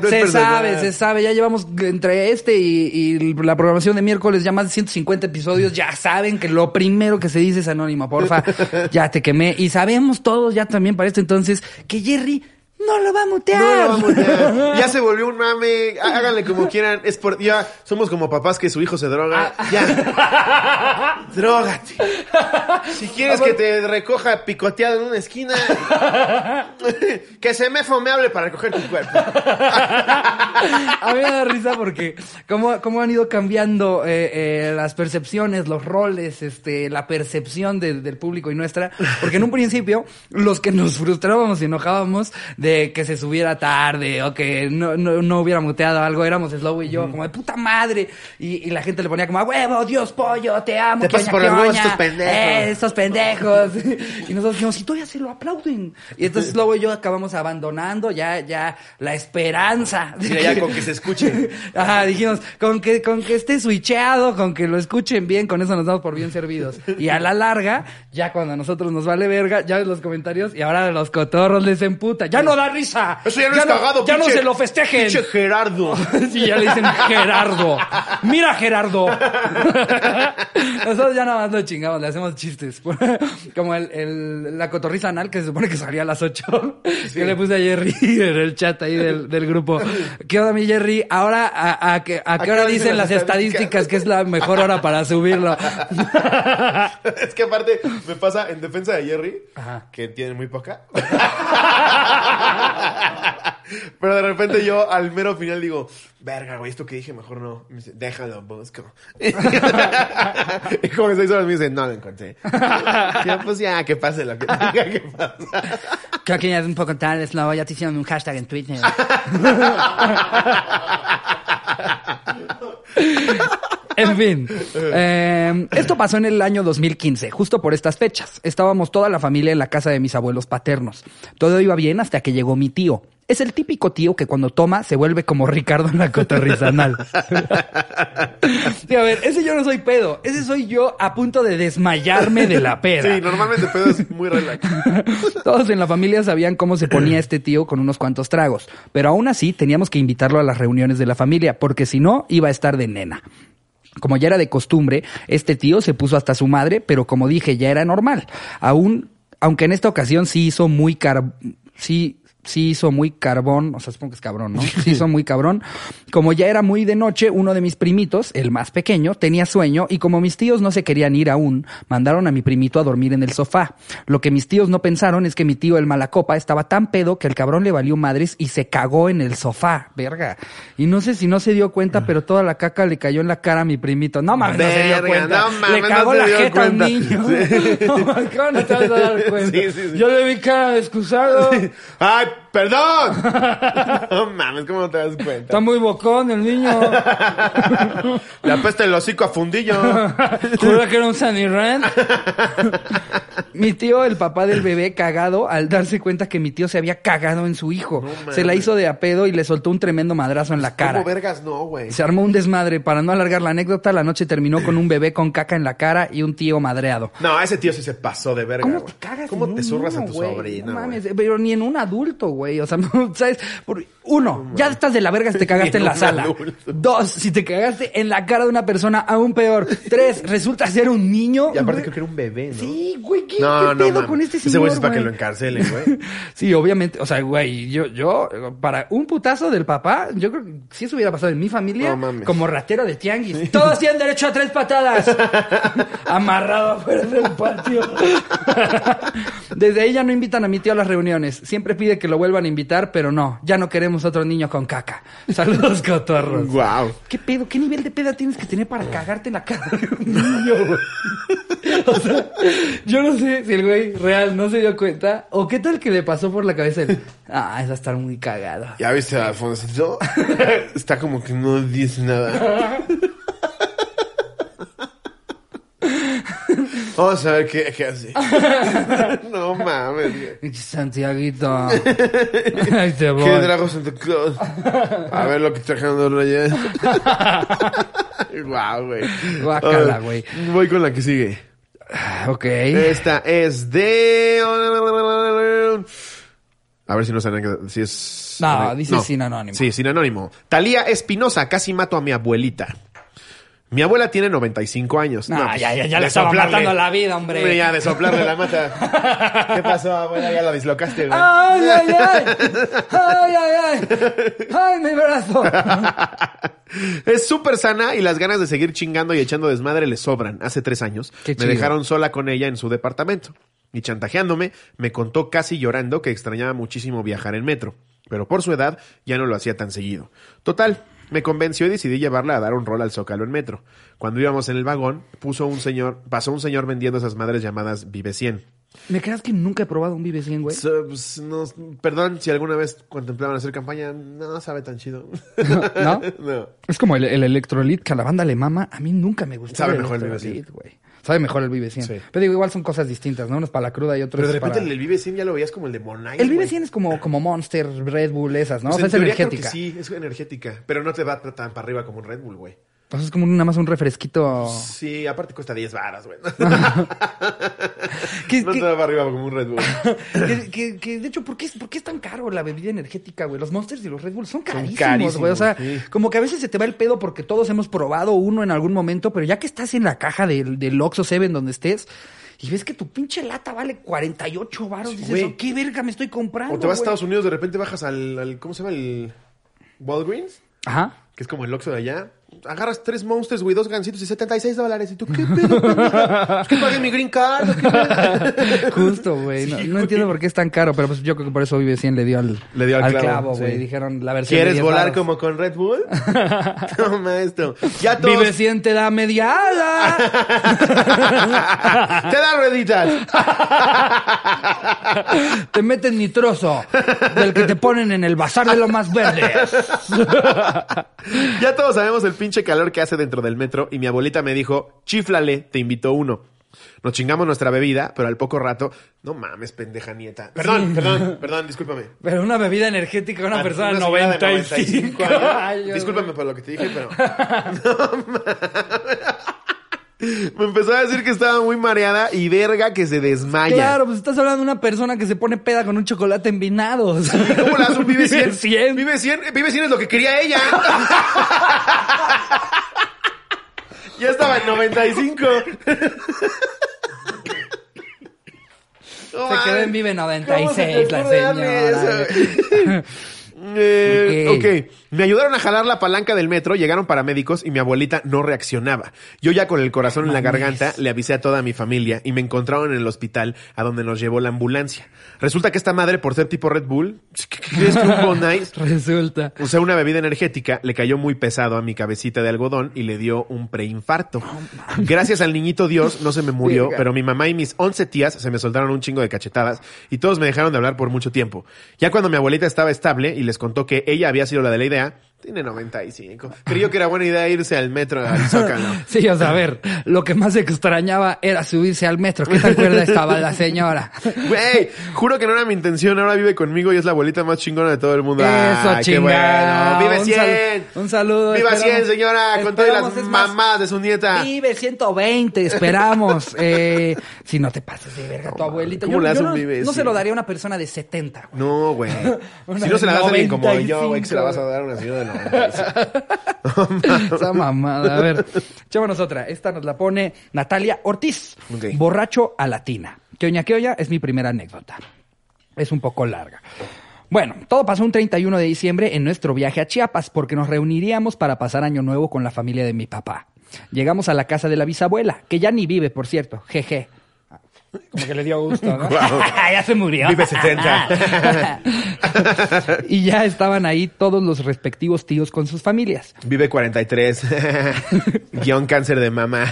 no se sabe, se sabe. Ya llevamos entre este y, y la programación de miércoles ya más de 150 episodios. Ya saben que lo primero que se dice es anónimo, porfa. ya te quemé. Y sabemos todos ya también para este entonces que Jerry no lo va a mutear. No, vamos, ya, ya se volvió un mame. Há- Háganle como quieran. Es por, ya somos como papás que su hijo se droga. Ah. Ya. Drógate. Si quieres que te recoja picoteado en una esquina, que se me fomeable para recoger tu cuerpo. A mí me da risa porque cómo, cómo han ido cambiando eh, eh, las percepciones, los roles, este, la percepción de- del público y nuestra. Porque en un principio, los que nos frustrábamos y enojábamos de que se subiera tarde o que no, no, no hubiera muteado algo, éramos Slow y yo, como de puta madre. Y, y la gente le ponía como, a huevo, Dios pollo, te amo. Te pasas por que los huevos estos pendejos. eh, estos pendejos. Y nosotros dijimos, y todavía se lo aplauden. Y entonces luego yo acabamos abandonando ya, ya la esperanza. de Mira, ya con que se escuche. Ajá, dijimos, con que, con que esté switcheado, con que lo escuchen bien, con eso nos damos por bien servidos. Y a la larga, ya cuando a nosotros nos vale verga, ya ves los comentarios y ahora los cotorros les emputa. ¡Ya no da risa! Eso ya no es cagado, Ya no se lo festejen. Pinche Gerardo. Sí, ya le dicen Gerardo. Mira, Gerardo. Nosotros ya nada más lo chingamos, le hacemos chistes. Como el, el- la cotorriza anal que se supone que salía a las 8. Que le puse a Jerry en el chat ahí del, del grupo. ¿Qué onda, mi Jerry? Ahora, ¿a, a qué, a qué hora dicen las estadísticas que es la mejor hora para subirlo? es que aparte me pasa en defensa de Jerry, Ajá. que tiene muy poca. Pero de repente yo al mero final digo, verga, güey, esto que dije mejor no. Me dice, déjalo, busco. y como seis horas me dice, no lo encontré. ya, pues ya, que pase lo que tenga que pasar. Creo que ya es un poco tarde, Slow. Ya te hicieron un hashtag en Twitter. En fin, eh, esto pasó en el año 2015, justo por estas fechas. Estábamos toda la familia en la casa de mis abuelos paternos. Todo iba bien hasta que llegó mi tío. Es el típico tío que cuando toma se vuelve como Ricardo en la cotorrizanal. Sí, a ver, ese yo no soy pedo. Ese soy yo a punto de desmayarme de la peda. Sí, normalmente pedo es muy relax. Todos en la familia sabían cómo se ponía este tío con unos cuantos tragos, pero aún así teníamos que invitarlo a las reuniones de la familia, porque si no, iba a estar de nena. Como ya era de costumbre, este tío se puso hasta su madre, pero como dije, ya era normal. Aún, aunque en esta ocasión sí hizo muy car... sí sí hizo muy carbón, o sea, supongo que es cabrón, ¿no? Sí hizo muy cabrón. Como ya era muy de noche, uno de mis primitos, el más pequeño, tenía sueño y como mis tíos no se querían ir aún, mandaron a mi primito a dormir en el sofá. Lo que mis tíos no pensaron es que mi tío, el malacopa, estaba tan pedo que el cabrón le valió madres y se cagó en el sofá, verga. Y no sé si no se dio cuenta, pero toda la caca le cayó en la cara a mi primito. No mames, no se dio Verga, cuenta. no mames, le cagó no la jeta a un cuenta. niño. Sí. No, ¿Cómo no te vas a dar cuenta? Sí, sí, sí. Yo le vi cara de excusado. ¡Ay, perdón! No mames, ¿cómo no te das cuenta? Está muy bocón el niño. Le apesta el hocico a fundillo. Jura que era un Sunny Rand. mi tío, el papá del bebé, cagado al darse cuenta que mi tío se había cagado en su hijo. se la hizo de a pedo y le soltó un tremendo madrazo en la cara. ¿Cómo vergas no, güey? Se armó un desmadre. Para no alargar la anécdota, la noche terminó con un bebé con caca en la cara y un tío madreado. No, ese tío sí se pasó de verga, ¿Cómo te cagas? ¿Cómo en te zurras a tu güey? sobrino, No mames, pero ni en un adulto, güey. O sea, ¿sabes? Uno, ya estás de la verga si te cagaste en la sala. Dos, si te cagaste en la cara de una persona, aún peor. Tres, resulta ser un niño. Y aparte Güey, creo que era un bebé, ¿no? Sí, güey, ¿qué, No, qué no, pedo mames. con este señor, Ese güey es para que lo encarcelen, güey. Sí, obviamente. O sea, güey, yo, yo, para un putazo del papá, yo creo que si eso hubiera pasado en mi familia, No mames. como ratero de tianguis, todos tienen derecho a tres patadas. Amarrado afuera del patio. Desde ahí ya no invitan a mi tío a las reuniones. Siempre pide que lo vuelvan a invitar, pero no, ya no queremos otro niño con caca. Saludos, cotorros. Wow. ¿Qué pedo? ¿Qué nivel de peda tienes que tener para cagarte en la cara de un niño, güey? O sea, yo no sé si el güey real no se dio cuenta o qué tal que le pasó por la cabeza el, ah, es va a estar muy cagado. ¿Ya viste a Alfonso? Está como que no dice nada. Vamos a ver qué, qué hace. no mames, Santiaguito. Ahí te voy. ¿Qué dragos en tu Claus? A ver lo que trajeron de Reyes. Guau, güey. Guácala, Ah, güey. Voy con la que sigue. Ok. Esta es de. A ver si no saben si es. No, dice sin anónimo. Sí, sin anónimo. Talía Espinosa, casi mato a mi abuelita. Mi abuela tiene 95 años. No, pues, ya, ya, ya le estaba matando la vida, hombre. Ya, de soplarle la mata. ¿Qué pasó, abuela? Ya la dislocaste, güey. ¡Ay, ay, ay! ¡Ay, ay, ay! ¡Ay, mi brazo! Es súper sana y las ganas de seguir chingando y echando desmadre le sobran. Hace tres años Qué me dejaron sola con ella en su departamento. Y chantajeándome, me contó casi llorando que extrañaba muchísimo viajar en metro. Pero por su edad ya no lo hacía tan seguido. Total, me convenció y decidí llevarla a dar un rol al Zócalo en metro. Cuando íbamos en el vagón, puso un señor, pasó un señor vendiendo esas madres llamadas Vive 100. ¿Me creas que nunca he probado un Vive 100, güey? So, pues, no- perdón si alguna vez contemplaban hacer campaña, no sabe tan chido. ¿No? no. Es como el, el electrolit que a la banda le mama. A mí nunca me gustó Sabe el mejor el Vive Electrolit, güey. Sabe mejor el Vive 100. Sí. Pero digo, igual son cosas distintas, ¿no? Uno es para la cruda y otro Pero de es repente para... el Vive 100 ya lo veías como el de Monay. El Vive güey. 100 es como, como Monster, Red Bull, esas, ¿no? Pues o sea, en es energética. sí, es energética. Pero no te va tan para arriba como un Red Bull, güey. O sea, es como nada más un refresquito. Sí, aparte cuesta 10 varas, güey. Que- no va para arriba como un Red Bull. que, que- que, de hecho, ¿por qué, es- ¿por qué es tan caro la bebida energética, güey? Los Monsters y los Red Bull son carísimos, carísimos, güey. O sea, sí. como que a veces se te va el pedo porque todos hemos probado uno en algún momento, pero ya que estás en la caja del, del Oxxo Seven donde estés y ves que tu pinche lata vale 48 baros, dices, güey. "Oh, ¿qué verga me estoy comprando? O te vas a güey?" Estados Unidos, de repente bajas al, al- ¿cómo se llama? El Walgreens, Ajá. que es como el Oxxo de allá. Agarras tres monsters, güey, dos gancitos y 76 dólares. Y tú, ¿qué pedo? ¿Es que pagué mi green card? qué? Justo, güey. No, Sí, no güey. entiendo por qué es tan caro, pero pues yo creo que por eso Vive 100 le dio al, Le dio al clavo, güey. sí. Dijeron la versión ¿Quieres 10 volar como con Red Bull? Toma esto. Ya todos... Vive 100 te da media ala. ¡Te da rueditas! te meten nitroso del que te ponen en el bazar de lo más verde. Ya todos sabemos el pinche calor que hace dentro del metro y mi abuelita me dijo, chiflale, te invito uno. Nos chingamos nuestra bebida, pero al poco rato, no mames, pendeja nieta. Perdón, perdón, perdón, discúlpame. Pero una bebida energética a una Ah, persona de una señora de 95 años. años. Discúlpame por lo que te dije, pero. No mames. Me empezó a decir que estaba muy mareada y verga que se desmaya. Claro, pues estás hablando de una persona que se pone peda con un chocolate envinado. sea. ¿Cómo das un Vive 100? Vive 100. Vive 100, Vive 100 es lo que quería ella. ya estaba en 95. No Se quedó en Vive ¿Cómo se 96 te la señora. eso? Eh, Ok. me ayudaron a jalar la palanca del metro, llegaron paramédicos y mi abuelita no reaccionaba. Yo ya con el corazón en la garganta le avisé a toda mi familia y me encontraron en el hospital a donde nos llevó la ambulancia. Resulta que esta madre, por ser tipo Red Bull, ¿qué crees que un? Resulta. O sea, una bebida energética le cayó muy pesado a mi cabecita de algodón y le dio un preinfarto. Gracias al niñito Dios no se me murió, pero mi mamá y mis 11 tías se me soltaron un chingo de cachetadas y todos me dejaron de hablar por mucho tiempo. Ya cuando mi abuelita estaba estable y les contó que ella había sido la de la idea, Tiene 95. Creyó que era buena idea irse al metro al Zócalo. Sí, o sea, a ver, lo que más extrañaba era subirse al metro. ¿Qué tan cuerda estaba la señora? Güey, juro que no era mi intención. Ahora vive conmigo y es la abuelita más chingona de todo el mundo. Eso, qué bueno. Vive Un 100. sal- un saludo, Viva esperamos- 100, señora, con todas las es más, mamadas de su nieta. Vive 120, esperamos. Eh, si no te pases de verga, tu abuelita. ¿Cómo Yo, le hace yo un no, Vive no se 100? lo daría a una persona de 70, güey. No, güey. Si no se la das a alguien como 95, yo, güey, que se la vas a dar a una señora de 95. Esa mamada. A ver, echémonos otra. Esta nos la pone Natalia Ortiz. Borracho a latina. Que oña que oña es mi primera anécdota. Es un poco larga. Bueno, todo pasó un 31 de diciembre en nuestro viaje a Chiapas porque nos reuniríamos para pasar año nuevo con la familia de mi papá. Llegamos a la casa de la bisabuela, que ya ni vive, por cierto. Jeje. Como que le dio gusto, ¿no? ya se murió. Vive 70. y ya estaban ahí todos los respectivos tíos con sus familias. Vive 43. Guión cáncer de mama.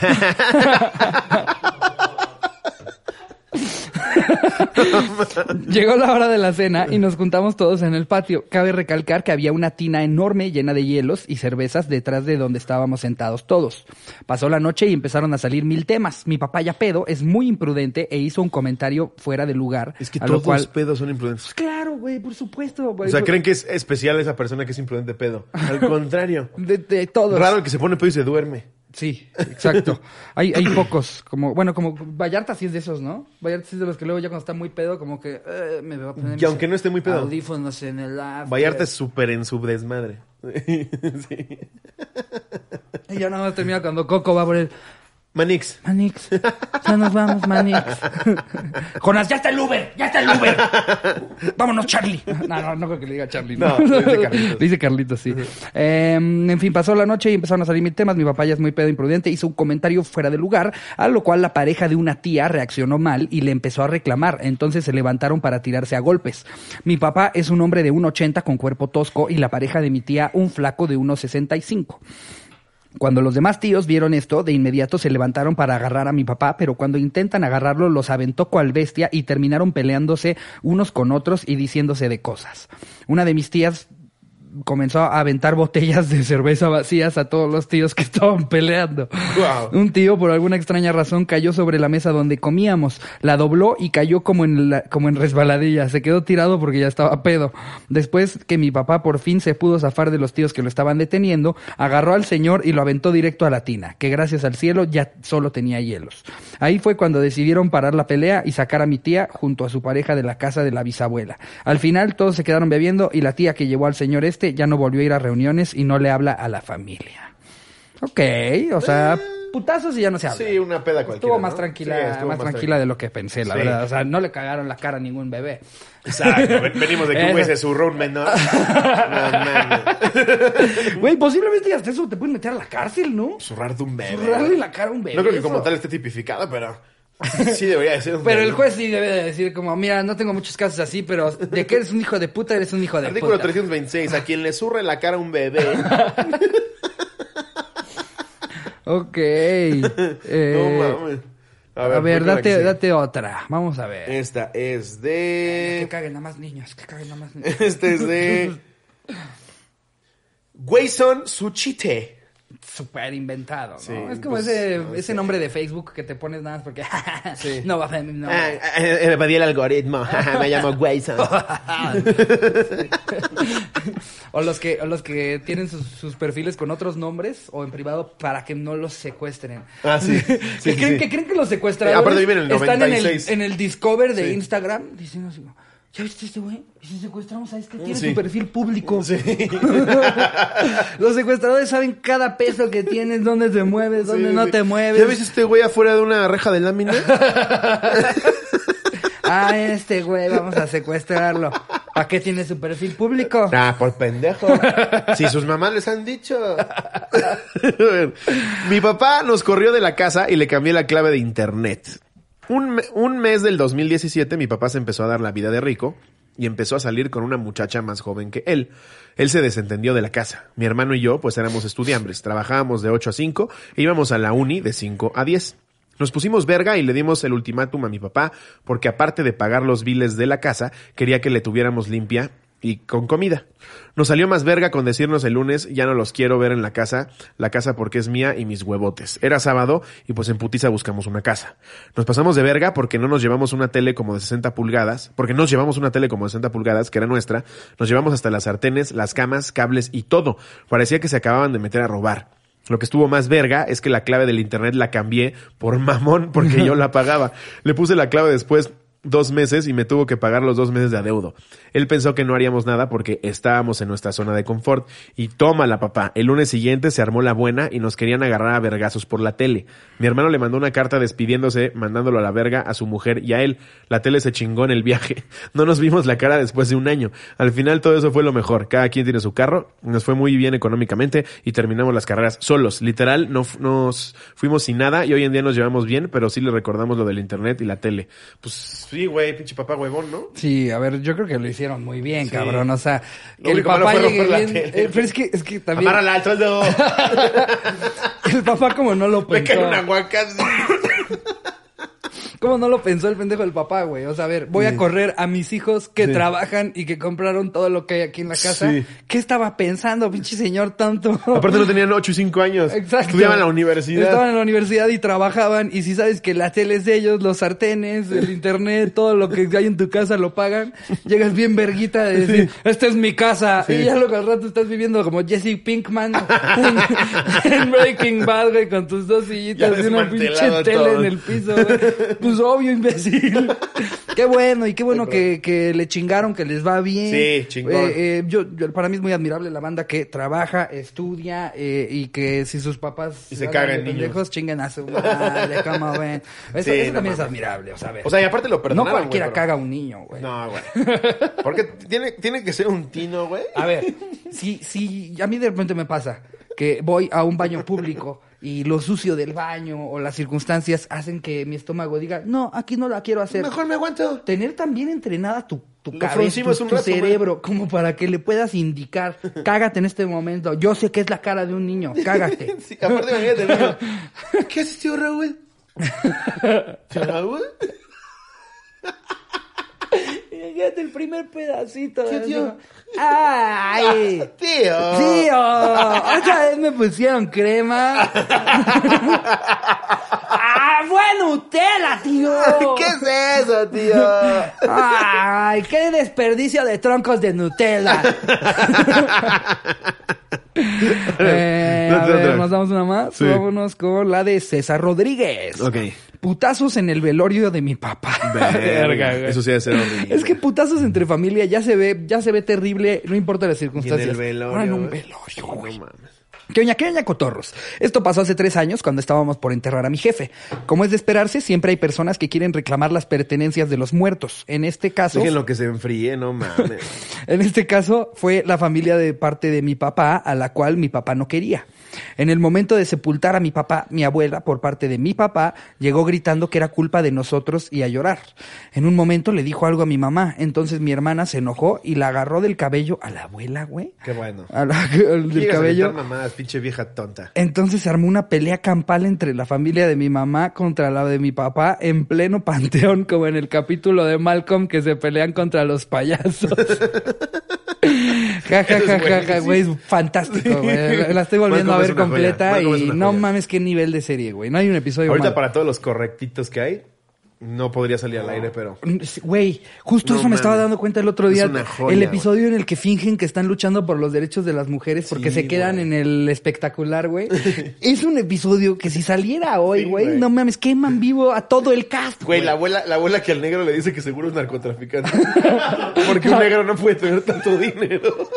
Llegó la hora de la cena y nos juntamos todos en el patio. Cabe recalcar que había una tina enorme llena de hielos y cervezas detrás de donde estábamos sentados todos. Pasó la noche y empezaron a salir mil temas. Mi papá ya pedo es muy imprudente e hizo un comentario fuera de lugar. Es que a todos lo los pedos son imprudentes. Claro, güey, por supuesto. O sea, creen que es especial esa persona que es imprudente pedo. Al contrario. De, de todos. Raro el que se pone pedo y se duerme. Sí, exacto. Hay, hay pocos, como, bueno, como Vallarta sí es de esos, ¿no? Vallarta sí es de los que luego ya cuando está muy pedo, como que eh, me voy a poner Y mis aunque no esté muy pedo. Audífonos en el after. Vallarta es súper en su desmadre. Sí. Y ya nada más termina cuando Coco va por el Manix. Manix, ya nos vamos, Manix. Jonas, ya está el Uber, ya está el Uber. Vámonos, Charlie. No, no, no creo que le diga Charlie. No, le dice Carlitos. Le dice Carlitos, sí. Eh, en fin, pasó la noche y empezaron a salir mil temas. Mi papá ya es muy pedo imprudente, hizo un comentario fuera de lugar, a lo cual la pareja de una tía reaccionó mal y le empezó a reclamar. Entonces se levantaron para tirarse a golpes. Mi papá es un hombre de 1,80 con cuerpo tosco y la pareja de mi tía un flaco de 1,65. Cuando los demás tíos vieron esto, de inmediato se levantaron para agarrar a mi papá, pero cuando intentan agarrarlo los aventó cual bestia y terminaron peleándose unos con otros y diciéndose de cosas. Una de mis tías comenzó a aventar botellas de cerveza vacías a todos los tíos que estaban peleando. Wow. Un tío, por alguna extraña razón, cayó sobre la mesa donde comíamos, la dobló y cayó como en, la- como en resbaladilla. Se quedó tirado porque ya estaba pedo. Después que mi papá por fin se pudo zafar de los tíos que lo estaban deteniendo, agarró al señor y lo aventó directo a la tina, que gracias al cielo ya solo tenía hielos. Ahí fue cuando decidieron parar la pelea y sacar a mi tía junto a su pareja de la casa de la bisabuela. Al final todos se quedaron bebiendo y la tía que llevó al señor este ya no volvió a ir a reuniones y no le habla a la familia. Ok, o sea, putazos y ya no se habla. Sí, una peda cualquiera. Estuvo más ¿no? tranquila, Sí, estuvo más tranquila de lo que pensé, la Sí. verdad. O sea, no le cagaron la cara a ningún bebé. Exacto. Ven- Venimos de que un güey se zurró un menor. Güey, posiblemente hasta eso te pueden meter a la cárcel, ¿no? Zurrarte un bebé. Zurrarle la cara a un bebé. No creo que como tal esté tipificado, pero sí debería de ser un Pero el juez sí debe de decir como, mira, no tengo muchos casos así, pero de que eres un hijo de puta, eres un hijo de Artículo puta. 326. A quien le zurre la cara a un bebé. Ok. Eh, no mames. a ver, que date, otra. Vamos a ver. Esta es Que de. caguen nada más niños, que caguen nada más niños. Este es de. Wayson Suchite. Súper inventado, ¿no? Sí, es como pues, ese, no ese nombre de Facebook que te pones nada más porque Sí. no va a mi nombre. Ah, eh, eh, me pedí el algoritmo. me llamo Wayson. o los que o los que tienen sus, sus perfiles con otros nombres o en privado para que no los secuestren. Ah, sí. que, Sí, creen, que creen que los secuestradores Eh, aparte en el están en 96. el, en el Discover de. Instagram diciendo así, ¿ya viste este güey? ¿Y si secuestramos a este? Tiene Sí. su perfil público. Sí. los secuestradores saben cada peso que tienes, dónde te mueves, dónde Sí, no te mueves. ¿Ya ves este güey afuera de una reja de lámina? Ah, este güey, vamos a secuestrarlo. ¿Para qué tiene su perfil público? Ah, por pendejo. Si sus mamás les han dicho. Mi papá nos corrió de la casa y le cambié la clave de internet. Un, me- un mes del 2017 mi papá se empezó a dar la vida de rico y empezó a salir con una muchacha más joven que él. Él se desentendió de la casa. Mi hermano y yo pues éramos estudiantes. Trabajábamos de 8 a 5 e íbamos a la uni de 5 a 10. Nos pusimos verga y le dimos el ultimátum a mi papá porque aparte de pagar los biles de la casa, quería que le tuviéramos limpia y con comida. Nos salió más verga con decirnos el lunes, ya no los quiero ver en la casa, la casa porque es mía y mis huevotes. Era sábado y pues en putiza buscamos una casa. Nos pasamos de verga porque no nos llevamos una tele como de 60 pulgadas, porque nos llevamos una tele como de 60 pulgadas, que era nuestra, nos llevamos hasta las sartenes, las camas, cables y todo. Parecía que se acababan de meter a robar. Lo que estuvo más verga es que la clave del internet la cambié por mamón porque yo la pagaba. Le puse la clave después dos meses y me tuvo que pagar los dos meses de adeudo. Él pensó que no haríamos nada porque estábamos en nuestra zona de confort y toma la papá. El lunes siguiente se armó la buena y nos querían agarrar a vergazos por la tele. Mi hermano le mandó una carta despidiéndose, mandándolo a la verga a su mujer y a él. La tele se chingó en el viaje. No nos vimos la cara después de un año. Al final todo eso fue lo mejor. Cada quien tiene su carro. Nos fue muy bien económicamente y terminamos las carreras solos. Literal, no nos fuimos sin nada y hoy en día nos llevamos bien, pero sí le recordamos lo del internet y la tele. Pues sí, güey, pinche papá huevón, ¿no? Sí, a ver, yo creo que lo hicieron muy bien, Sí. cabrón. O sea, Lo que el papá fue llegue bien. tele. eh, pero es que, es que también. Amárrala al sueldo. El papá, como no lo Me cae pensó. un aguacate. ¿Cómo no lo pensó el pendejo del papá, güey? O sea, a ver, voy a correr a mis hijos que Sí. trabajan y que compraron todo lo que hay aquí en la casa. Sí. ¿Qué estaba pensando, pinche señor, tanto? Aparte no tenían 8 y 5 años. Exacto. Estudiaban en la universidad. Estaban en la universidad y trabajaban. Y si sabes que la tele es de ellos, los sartenes, el internet, todo lo que hay en tu casa lo pagan, llegas bien verguita de decir, esta es mi casa. Y ya luego al rato estás viviendo como Jesse Pinkman en, en Breaking Bad, güey, con tus dos sillitas y una pinche tele todo. en el piso, güey. Pues obvio, imbécil. qué bueno, y qué bueno que, que le chingaron, que les va bien. Sí, chingón. Eh, eh, yo, yo- para mí es muy admirable la banda que trabaja, estudia eh, y que si sus papás Y se cagan pendejos, chingan a su madre, cómo ven. Eso, Sí, eso no también es admirable, o sea. O sea, y aparte lo no perdonaron, cualquiera güey, pero- caga a un niño, güey. No, güey. Porque tiene, tiene que ser un tino, güey. A ver, si, si a mí de repente me pasa que voy a un baño público y lo sucio del baño o las circunstancias hacen que mi estómago diga, no, aquí no la quiero hacer. Mejor me aguanto. Tener también entrenada tu, tu cabeza, tu, un tu rato, cerebro, como para que le puedas indicar, cágate en este momento. Yo sé que es la cara de un niño, cágate. Sí, aparte imagínate, el niño. ¿Qué haces, tío Raúl? ¿Tío Raúl? Imagínate el primer pedacito. ¿Qué, de tío? ¡Ay! Tío. ¡Tío! Otra vez me pusieron crema. ¡Ah, fue Nutella, tío! ¿Qué es eso, tío? ¡Ay, qué desperdicio de troncos de Nutella! Eh, a ver, nos damos una más. Sí. Vámonos con la de César Rodríguez. Ok. Putazos en el velorio de mi papá. Verga, güey. Eso sí debe ser horrible. Es que putazos entre familia ya se ve, ya se ve terrible, no importa las Y en circunstancias. el velorio. Ahora en un güey. velorio, No güey. mames. ¿Qué oña, qué oña, cotorros? Esto pasó hace tres años cuando estábamos por enterrar a mi jefe. Como es de esperarse, siempre hay personas que quieren reclamar las pertenencias de los muertos. En este caso, Déjenlo que se enfríe, no mames. en este caso fue la familia de parte de mi papá, a la cual mi papá no quería. En el momento de sepultar a mi papá, mi abuela, por parte de mi papá, llegó gritando que era culpa de nosotros y a llorar. En un momento le dijo algo a mi mamá, entonces mi hermana se enojó y la agarró del cabello a la abuela, güey. Qué bueno. A la- del Llegas a cabello. mamadas, pinche vieja tonta. Entonces se armó una pelea campal entre la familia de mi mamá contra la de mi papá en pleno panteón, como en el capítulo de Malcolm que se pelean contra los payasos. Ja, ja, ja, ja, ja, güey, es fantástico, güey. La estoy volviendo a ver completa y no mames qué nivel de serie, güey. No hay un episodio Ahorita para todos los correctitos que hay, no podría salir al aire, pero... Güey, justo No eso me estaba dando cuenta el otro día. Es una joya, el episodio en el que fingen que están luchando por los derechos de las mujeres porque Sí, se quedan en el espectacular, güey. es un episodio que si saliera hoy, Sí, güey, güey. no mames, queman vivo a todo el cast. Güey, la abuela, la abuela que al negro le dice que seguro es narcotraficante. Porque un negro no puede tener tanto dinero.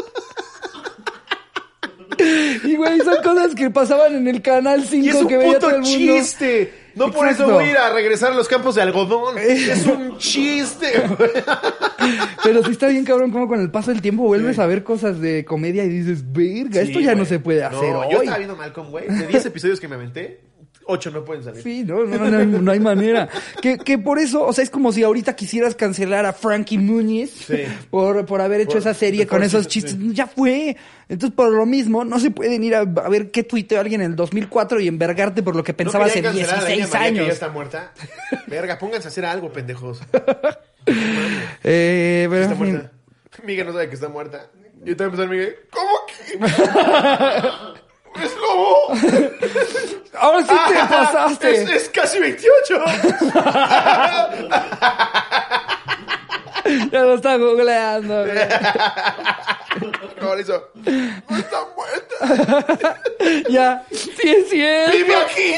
Y güey, son cosas que pasaban en el canal 5 Y es un que veía todo el mundo. chiste. No por eso voy a ir a regresar a los campos de algodón. Es un chiste. Pero sí está bien cabrón como con el paso del tiempo vuelves a ver cosas de comedia y dices, verga, esto ya no se puede hacer No, hoy. Yo estaba viendo Malcolm, güey. De 10 episodios que me aventé, 8 no pueden salir. Sí, no, no, no, hay, no hay manera. Que, que por eso, o sea, es como si ahorita quisieras cancelar a Frankie Muniz Sí. por, por haber hecho Por- esa serie con esos chistes. sí. Ya fue. Entonces, por lo mismo, no se pueden ir a, a ver qué tuiteó alguien en el 2004 y envergarte por lo que pensaba ¿No hace querían cancelar a la 16 India María que años. ya está muerta? Verga, pónganse a hacer algo, pendejos. Eh, pero, Está muerta. Miguel no sabe que está muerta. Y te empezó Miguel, ¿cómo que? ¡Es lobo! Ahora sí te Ah, pasaste. Es, es casi 28. Ya lo está googleando. güey. No, hizo, no está muerta. Ya, sí es cierto. ¡Vive aquí!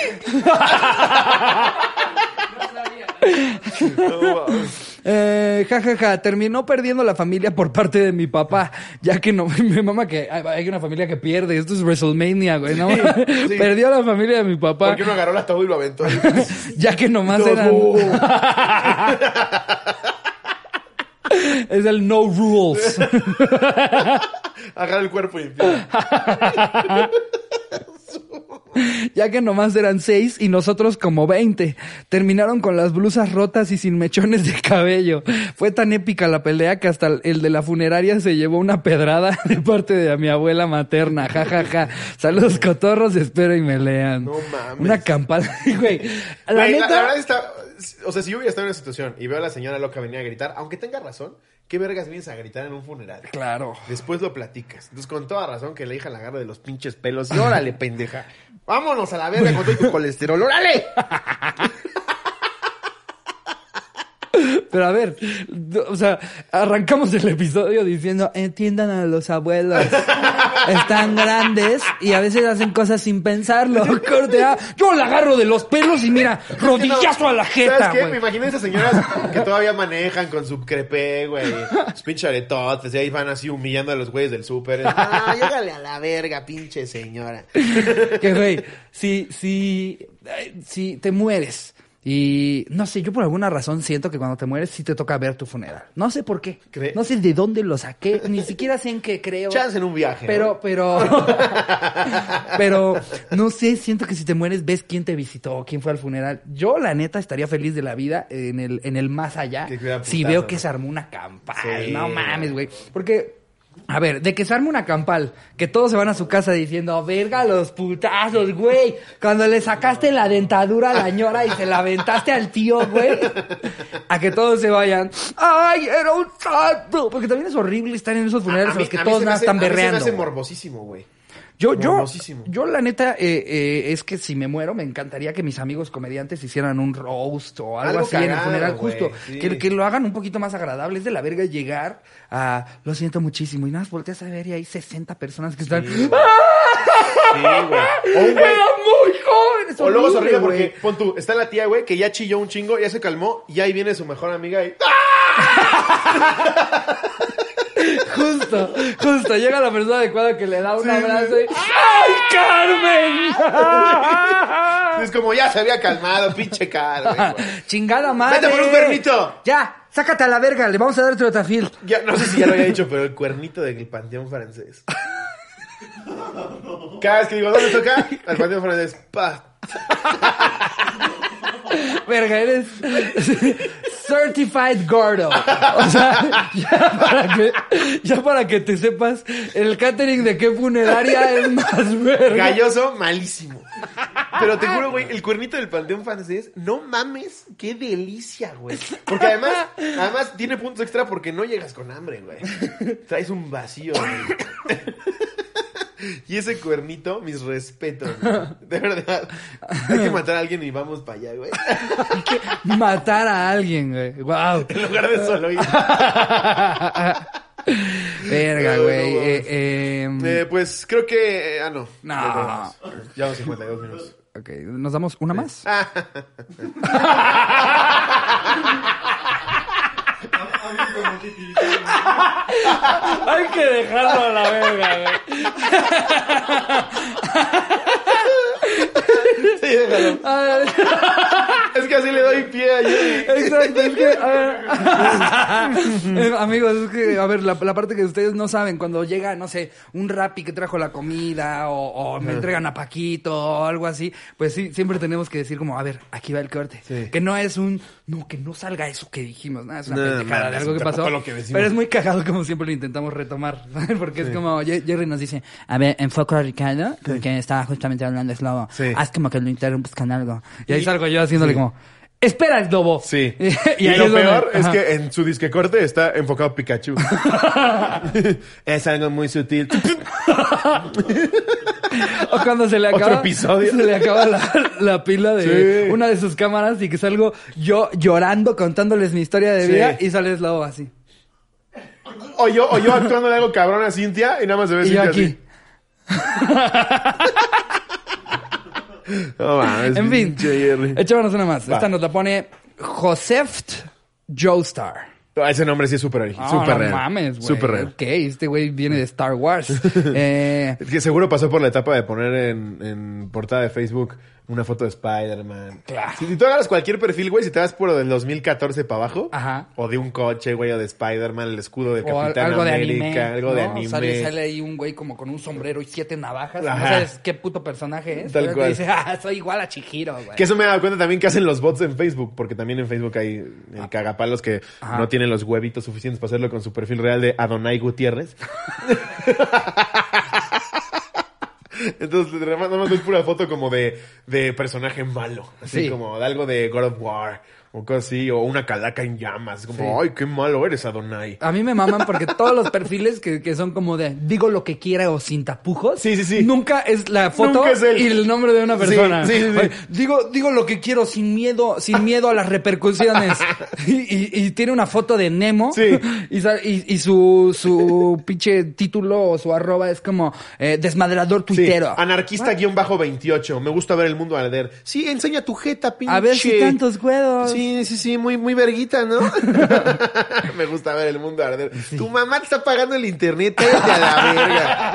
No, mames. Eh, ja, ja, ja, terminó perdiendo la familia por parte de mi papá, ya que no, mi mamá que hay- una familia que pierde, esto es WrestleMania, güey, ¿no? sí. Perdió a la familia de mi papá, ¿Por qué no agarró el ataúd y lo aventó? ya que nomás Todos, eran, "Oh". es el no rules. Agarra el cuerpo y... ya que nomás eran seis y nosotros como veinte. Terminaron con las blusas rotas y sin mechones de cabello. Fue tan épica la pelea que hasta el de la funeraria se llevó una pedrada de parte de mi abuela materna. Ja, ja, ja. Saludos cotorros, espero y me lean. No mames. Una campana, güey. La Güey, la, neta, la verdad está... O sea, si yo hubiera estado en una situación y veo a la señora loca venir a gritar, aunque tenga razón, ¿qué vergas vienes a gritar en un funeral? Claro. Después lo platicas. Entonces, con toda razón que la hija la agarra de los pinches pelos. Y órale, pendeja. Vámonos a la verga con tu colesterol. ¡Órale! Pero a ver, o sea, arrancamos el episodio diciendo, entiendan a los abuelos. Están grandes y a veces hacen cosas sin pensarlo. Corte A, yo la agarro de los pelos y mira, rodillazo a la jeta, ¿Sabes qué? Me imagino esas señoras que todavía manejan con su crepé, güey. Sus pinches aretotes. Y ahí van así humillando a los güeyes del súper. Ah, llégale a la verga, pinche señora. Que güey, si, si, si te mueres y no sé, yo por alguna razón siento que cuando te mueres sí te toca ver tu funeral. No sé por qué. No sé de dónde lo saqué, ni siquiera sé en qué creo. Chance en un viaje. Pero, ¿no? pero, pero, no sé, siento que si te mueres ves quién te visitó, quién fue al funeral. Yo, la neta, estaría feliz de la vida en el, en el más allá. Si veo que se armó una campal. Sí, no mames, güey. Porque, a ver, de que se arme una campal, que todos se van a su casa diciendo, verga los putazos, güey. Cuando le sacaste la dentadura a la ñora y se la aventaste al tío, güey. A que todos se vayan, ay, era un santo. Porque también es horrible estar en esos funerales A en mí- los que a mí todos se me nada hace- están a mí se me berreando. hace morbosísimo, güey. Yo, yo, yo la neta, eh, eh, es que si me muero, me encantaría que mis amigos comediantes hicieran un roast o algo, Algo así en el funeral justo. sí. Que, que lo hagan un poquito más agradable. Es de la verga llegar a, lo siento muchísimo, y nada más volteas a ver y hay 60 personas que están, Sí, ¡Ah! Sí, güey. O un güey- ¡Era muy O luego se horrible, ríe porque, güey. pon tú, está la tía, güey, que ya chilló un chingo, ya se calmó, y ahí viene su mejor amiga y... Justo, justo. Llega la persona adecuada que le da un abrazo y, ¡ay, Carmen! Es como, ya se había calmado, pinche Carmen. ¡Chingada madre! ¡Vete por un cuernito! Ya, sácate a la verga, le vamos a dar trotafil. Ya, no sé si ya lo había dicho, pero el cuernito del panteón francés. Cada vez que digo, ¿dónde toca? Al panteón francés. Pa. Verga, eres certified gordo. O sea, ya para que, te sepas, el catering de qué funeraria es más verga. Galloso, malísimo. Pero te juro, güey, el cuernito del panteón francés, no mames, qué delicia, güey. Porque además, además tiene puntos extra porque no llegas con hambre, güey. Traes un vacío, güey. Y ese cuernito, mis respetos, güey. De verdad. Hay que matar a alguien y vamos para allá, güey. Hay que matar a alguien, güey. Wow. En lugar de solo ir. Verga, güey. no Eh, eh, Eh, pues creo que. ah, no. No. Ya vamos. Llevamos 52 minutos. ok, ¿nos damos una más? Hay que dejarlo a la verga. Sí, déjalo. Es que así le doy pie a Jerry. Exacto, es que, a ver, Eh, amigos, es que, a ver, la, la parte que ustedes no saben, cuando llega, no sé, un rapi que trajo la comida, o, o me entregan a Paquito, o algo así, pues sí, siempre tenemos que decir como, a ver, aquí va el corte. Sí. Que no es un, no, que no salga eso que dijimos, nada, es una No, pendejada de algo que pasó. que pero es muy cagado como siempre lo intentamos retomar, ¿sabes? Porque es como, Jerry nos dice, a ver, enfoco a Ricardo, porque estaba justamente hablando de Slobo, Sí. haz como que lo interrumpes con algo. Y ahí salgo yo haciéndole Sí. como, espera, es lobo. Sí. y, lo es donde- peor es ajá. que en su disque corte está enfocado Pikachu. es algo muy sutil. O cuando se le Otro acaba, episodio. se le acaba la, la pila de Sí. una de sus cámaras y que salgo yo llorando contándoles mi historia de Sí. vida y sales lobo así. O yo, o yo actuando de algo cabrón a Cintia y nada más se ve Y yo Cintia aquí. así. No mames, En fin, Jerry. echémonos una más. Va. Esta nos la pone Joseft Joestar. Ah, Ese nombre sí es súper original. Súper no real. mames, güey. Súper real. Ok, este güey viene de Star Wars. eh, que seguro pasó por la etapa de poner en, en portada de Facebook una foto de Spider-Man. Claro. Si, si tú agarras cualquier perfil, güey, si te vas por del 2014 para abajo, Ajá. o de un coche, güey, o de Spider-Man, el escudo de o Capitán algo de anime. algo de ¿no? anime. Sale, sale ahí un güey como con un sombrero y siete navajas. Ajá. No sabes qué puto personaje es. Tal pero te cual. dice, ah, soy igual a Chihiro, güey. Que eso me he dado cuenta también que hacen los bots en Facebook, porque también en Facebook hay el cagapalos que Ajá. no tienen los huevitos suficientes para hacerlo con su perfil real de Adonai Gutiérrez. Entonces, nada más ves pura foto como de, de personaje malo. Así Sí. como de algo de God of War. O cosas así. O una calaca en llamas. Como, ay, qué malo eres, Adonai. A mí me maman porque todos los perfiles que, que son como de digo lo que quiera o sin tapujos. Sí, sí, sí. Nunca es la foto es él. y el nombre de una persona. sí, sí, sí. Digo, digo lo que quiero sin miedo, sin miedo a las repercusiones. y, y- y tiene una foto de Nemo. Sí. Y, y- su, su pinche título o su arroba es como eh, desmadrador Sí, tuitero. Anarquista-28. Me gusta ver el mundo arder. Sí, enseña tu jeta, pinche. A ver si tantos huevos. Sí, sí, sí, muy, muy verguita, ¿no? Me gusta ver el mundo arder. Tu mamá te está pagando el internet, cállate a la verga.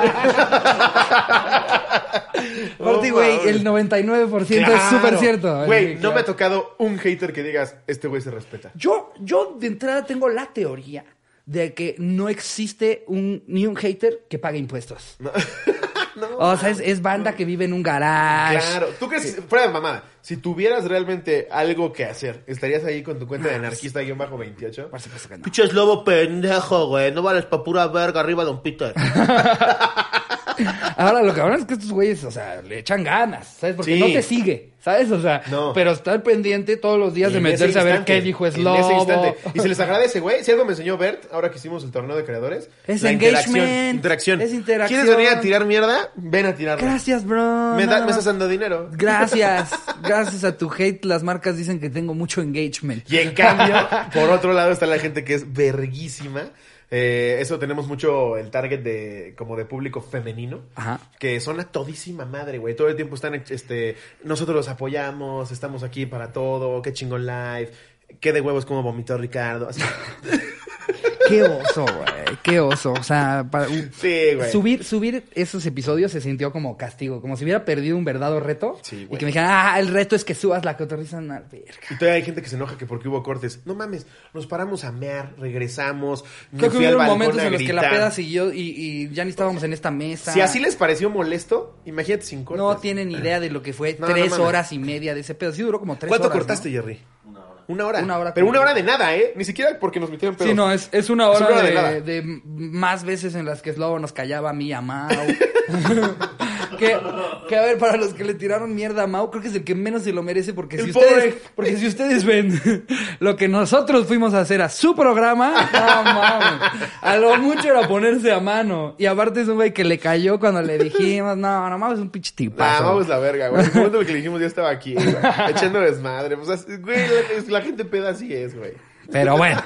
Aparte, güey, el 99% es súper cierto. Güey, no claro. me ha tocado un hater que digas, este güey se respeta. Yo, yo de entrada tengo la teoría de que no existe un, ni un hater que pague impuestos. o sea, es, es banda que vive en un garage. Claro, ¿tú crees, que- fuera de mamada, si tuvieras realmente algo que hacer, estarías ahí con tu cuenta de anarquista-28? Por supuesto que no. Pinches lobo pendejo, güey. No vales pa' pura verga arriba, don Peter. Ahora, lo cabrón es que estos güeyes, o sea, le echan ganas, ¿sabes? Porque Sí. no te sigue, ¿sabes? O sea, No. pero estar pendiente todos los días de meterse a ver qué dijo en ese Slobo. instante. Y se les agradece, güey. Si algo me enseñó Bert, ahora que hicimos el torneo de creadores. Es la engagement, interacción. Interacción. es interacción. ¿Quieres venir a tirar mierda? Ven a tirarla. Gracias, bro. Me, da- me estás dando dinero. Gracias. Gracias a tu hate, las marcas dicen que tengo mucho engagement. Y en cambio, por otro lado está la gente que es verguísima. Eh, eso tenemos mucho el target de como de público femenino. Ajá. Que son a todísima madre, güey. Todo el tiempo están, este, nosotros los apoyamos, estamos aquí para todo, qué chingón live, qué de huevos como vomitó Ricardo. Así. Qué oso, güey. Qué oso. O sea, para, Sí, güey. subir, subir esos episodios se sintió como castigo, como si hubiera perdido un verdadero reto. Sí, y güey. que me dijeran, ah, el reto es que subas la cotorriza en la verga. Y todavía hay gente que se enoja que porque hubo cortes. No mames, nos paramos a mear, regresamos. Creo que al hubo momentos en los que la peda siguió y, y ya ni estábamos en esta mesa. Si así les pareció molesto, imagínate sin cortes. No tienen idea de lo que fue No, tres horas y media de ese pedo. Sí duró como tres ¿Cuánto horas. cortaste, ¿no? Jerry? Una hora. Una hora Pero una hora de nada, ¿eh? Ni siquiera porque nos metieron pedos. Sí, no, es, es una Es hora, una hora de de, de más veces en las que Slobo nos callaba a mí y a Mau. que, que, a ver, para los que le tiraron mierda a Mau, creo que es el que menos se lo merece porque El si pobre. ustedes, porque si ustedes ven lo que nosotros fuimos a hacer a su programa, no. A lo mucho era ponerse a mano. Y aparte es un güey que le cayó cuando le dijimos, no, no Mau es un pinche Ah, tipazo. vamos la verga, güey. El momento que le dijimos ya estaba aquí, güey. Echando desmadre. Pues, güey, la, la gente peda así es, güey. Pero bueno,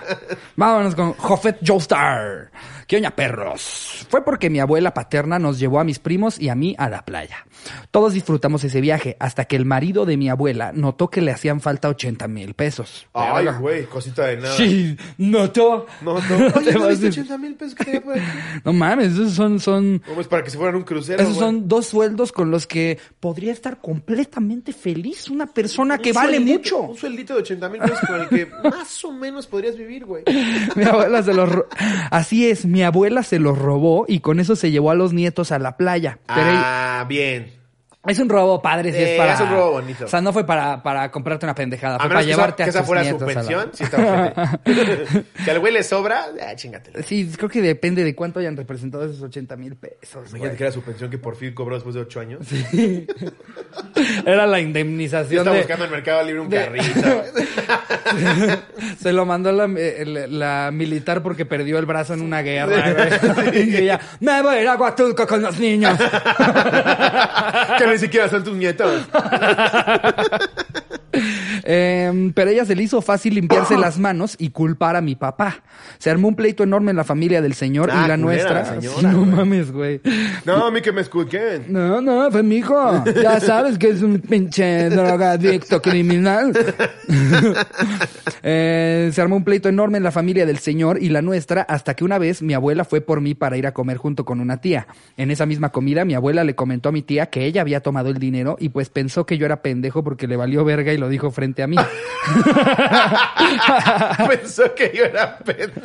vámonos con Jofet Joestar. ¿Qué oña, perros? Fue porque mi abuela paterna nos llevó a mis primos y a mí a la playa. Todos disfrutamos ese viaje hasta que el marido de mi abuela notó que le hacían falta 80 mil pesos. Ay, güey, cosita de nada. Sí, notó. No, no. Oye, ¿no vas a viste decir- 80 mil pesos que tenía por aquí? No mames, esos son, son, para que se fueran a un crucero, esos güey. son dos sueldos con los que podría estar completamente feliz una persona que Un vale sueldito, mucho. Un sueldito de 80 mil pesos con el que más o menos podrías vivir, güey. Mi abuela se los ro- Así es, mi abuela se los robó y con eso se llevó a los nietos a la playa. Pero ella- Ah, bien. Es un robo padre, si Eh, es para... es un robo bonito. O sea, no fue para, para comprarte una pendejada, A fue menos para que esa, llevarte que a esa tus fuera su a pensión, sí está que al güey le sobra, ah, chingatelo. Sí, creo que depende de cuánto hayan representado esos 80 mil pesos. Imagínate güey. que era su pensión que por fin cobró después de ocho años. Era la indemnización está de... buscando en Mercado Libre un de- carrito. Se lo mandó la, el- la militar porque perdió el brazo en una guerra. Y ella, me voy a ir a Huatulco con los niños. que ni siquiera son tus nietos. Eh, pero ella se le hizo fácil limpiarse las manos y culpar a mi papá. Se armó un pleito enorme en la familia del señor Ah, y la nuestra. la señora, Sí, no güey. mames, güey. No, a mí que me escuchen. No, no, fue mi hijo. Ya sabes que es un pinche drogadicto criminal. Eh, se armó un pleito enorme en la familia del señor y la nuestra hasta que una vez mi abuela fue por mí para ir a comer junto con una tía. En esa misma comida mi abuela le comentó a mi tía que ella había tomado el dinero y pues pensó que yo era pendejo porque le valió verga y lo dijo frente a mí. Pensó que yo era pendejo.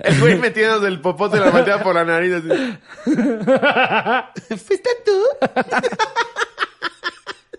El güey metiéndose el popote y la batea por la nariz. así. ¿Fuiste tú?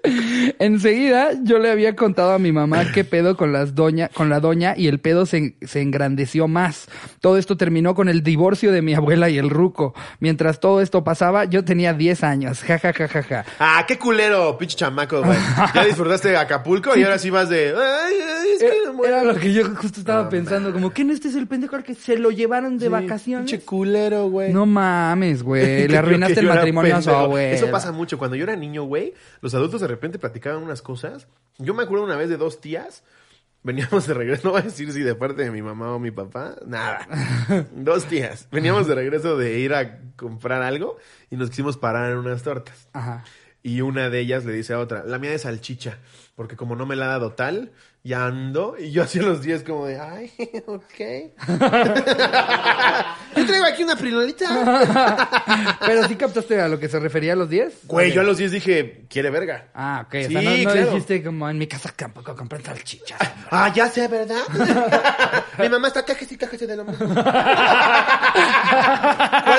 Enseguida yo le había contado a mi mamá qué pedo con las doña, con la doña y el pedo se, se engrandeció más. Todo esto terminó con el divorcio de mi abuela y el ruco. Mientras todo esto pasaba, yo tenía 10 años. Ja, ja, ja, ja, ja. Ah, qué culero, pinche chamaco, güey. Ya disfrutaste de Acapulco y ahora sí vas de. Ay, ay, es que Era, no muero". era lo que yo justo estaba No pensando, como, ¿quién este es el pendejo al que se lo llevaron de Sí, vacaciones? Pinche culero, güey. No mames, güey. Que Le arruinaste que el matrimonio a su abuela. Eso pasa mucho. Cuando yo era niño, güey, los adultos repente platicaban unas cosas. Yo me acuerdo una vez de dos tías. Veníamos de regreso, no voy a decir si de parte de mi mamá o mi papá, nada. Dos tías. Veníamos de regreso de ir a comprar algo y nos quisimos parar en unas tortas. Ajá. Y una de ellas le dice a otra, la mía de salchicha, porque como no me la ha dado tal, ya ando. Y yo hacía los 10 como de, ay, ok. Yo traigo aquí una prilolita. Pero sí captaste a lo que se refería a los 10. Güey, yo a los 10 dije, quiere verga. Ah, ok. O Sí, sea, no, no claro. dijiste como en mi casa tampoco compran salchichas. hombre". Ah, ya sé, ¿verdad? Mi mamá está cájese y cájese de lo mismo. ¿Cuál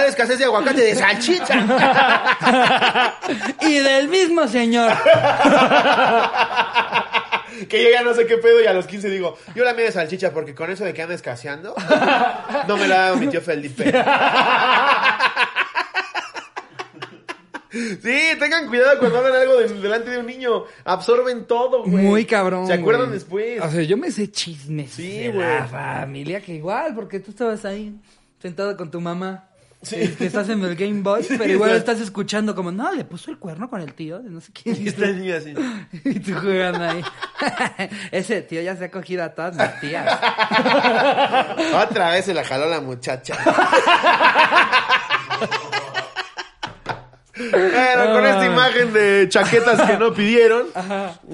escasez de aguacate? De salchicha. y del mismo señor. Que yo ya no sé qué pedo y a los 15 digo, yo la mía de salchicha porque con eso de que anda escaseando, no me la ha mi tío Felipe. Sí, tengan cuidado cuando hagan algo de- delante de un niño. Absorben todo, güey. Muy cabrón. ¿Se acuerdan güey. después? O sea, yo me sé chismes. Sí, de güey. la familia que igual, porque tú estabas ahí sentado con tu mamá. Sí. Que estás en el Game Boy, pero igual estás escuchando como, no, le puso el cuerno con el tío de no sé quién. Y esta niña así. Y tú jugando ahí. Ese tío ya se ha cogido a todas mis tías. Otra vez se la jaló la muchacha. Bueno, con esta imagen de chaquetas que no pidieron,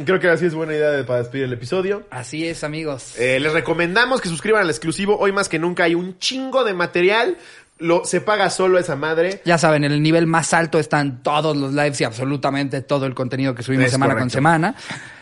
creo que así es buena idea de- para despedir el episodio. Así es, amigos. Eh, les recomendamos que suscriban al exclusivo. Hoy más que nunca hay un chingo de material. Lo, se paga solo esa madre. Ya saben, en el nivel más alto están todos los lives y absolutamente todo el contenido que subimos Es semana con semana.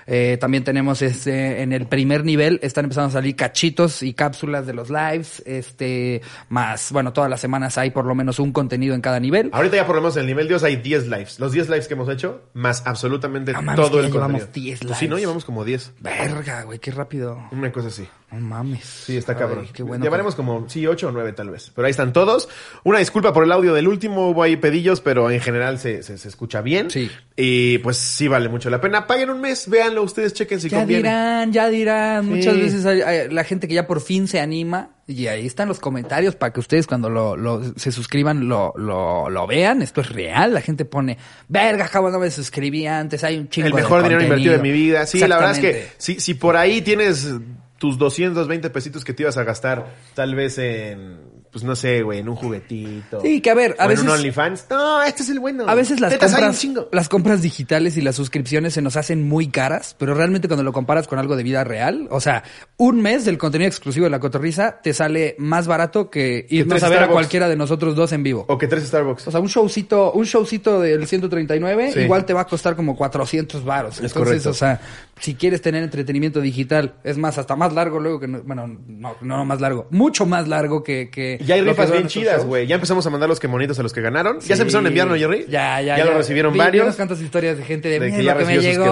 Eh, también tenemos este, en el primer nivel, están empezando a salir cachitos y cápsulas de los lives. Este, más, bueno, todas las semanas hay por lo menos un contenido en cada nivel. Ahorita ya por lo menos en el nivel Dios hay 10 lives. Los 10 lives que hemos hecho, más absolutamente No todo el ya llevamos contenido. 10 Pues sí, ¿no? lives. Llevamos como 10. Verga, güey, qué rápido. Una cosa así. No mames. Sí, está cabrón. bueno. Llevaremos como, sí, 8 o 9 tal vez. Pero ahí están todos. Una disculpa por el audio del último. Hubo ahí pedillos, pero en general se, se, se escucha bien. Sí. Y pues sí vale mucho la pena. Paguen un mes, véanlo ustedes, chequen si Ya conviene. dirán, ya dirán. Sí. Muchas veces hay, hay la gente que ya por fin se anima. Y ahí están los comentarios para que ustedes cuando lo, lo- se suscriban lo, lo, lo vean. Esto es real. La gente pone, verga, cabo, no me suscribí antes. Hay un chingo El de mejor dinero invertido de contenido". mi vida. Sí, la verdad es que si, si por ahí tienes tus 220 pesitos que te ibas a gastar, tal vez en, pues no sé, güey, en un juguetito. Sí, que a ver, a o veces- en un OnlyFans. No, este es el bueno. A veces las compras, las compras digitales y las suscripciones se nos hacen muy caras, pero realmente cuando lo comparas con algo de vida real, o sea, un mes del contenido exclusivo de la cotorriza te sale más barato que irnos a ver a cualquiera de nosotros dos en vivo. O que tres Starbucks. O sea, un showcito, un showcito del 139 Sí. igual te va a costar como 400 varos. Es Entonces, correcto. o sea, si quieres tener entretenimiento digital, es más, hasta más largo luego que, no- bueno, no, no más largo, mucho más largo que... que Y hay que rifas bien chidas, güey. Ya empezamos a mandar los quemonitos a los que ganaron. ¿Ya se empezaron a enviar, no, Jerry? Ya, ya. Ya, lo recibieron Vi- vi varios. unas cuantas historias de gente de, de "Mira que ya que me sus llegó.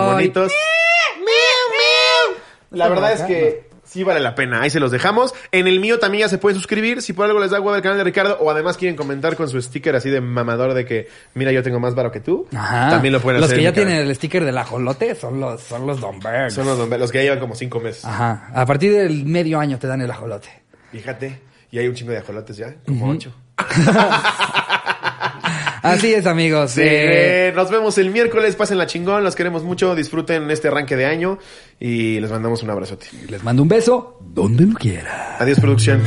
La verdad es que sí vale la pena. Ahí se los dejamos. En el mío también ya se pueden suscribir. Si por algo les da huevo el canal de Ricardo o además quieren comentar con su sticker así de mamador de que, mira, yo tengo más varo que tú. Ajá. También lo pueden Los hacer. que en ya canal. tienen el sticker del ajolote son los, son los. Son los, dombe- los que ya llevan como cinco meses. Ajá. A partir del medio año te dan el ajolote. Fíjate. Y hay un chingo de ajolotes ya. Como ocho. Así es, amigos. Sí, Eh, nos vemos el miércoles. Pasen la chingón. Los queremos mucho. Disfruten este arranque de año. Y les mandamos un abrazote. les mando un beso donde lo quiera. Adiós, producción.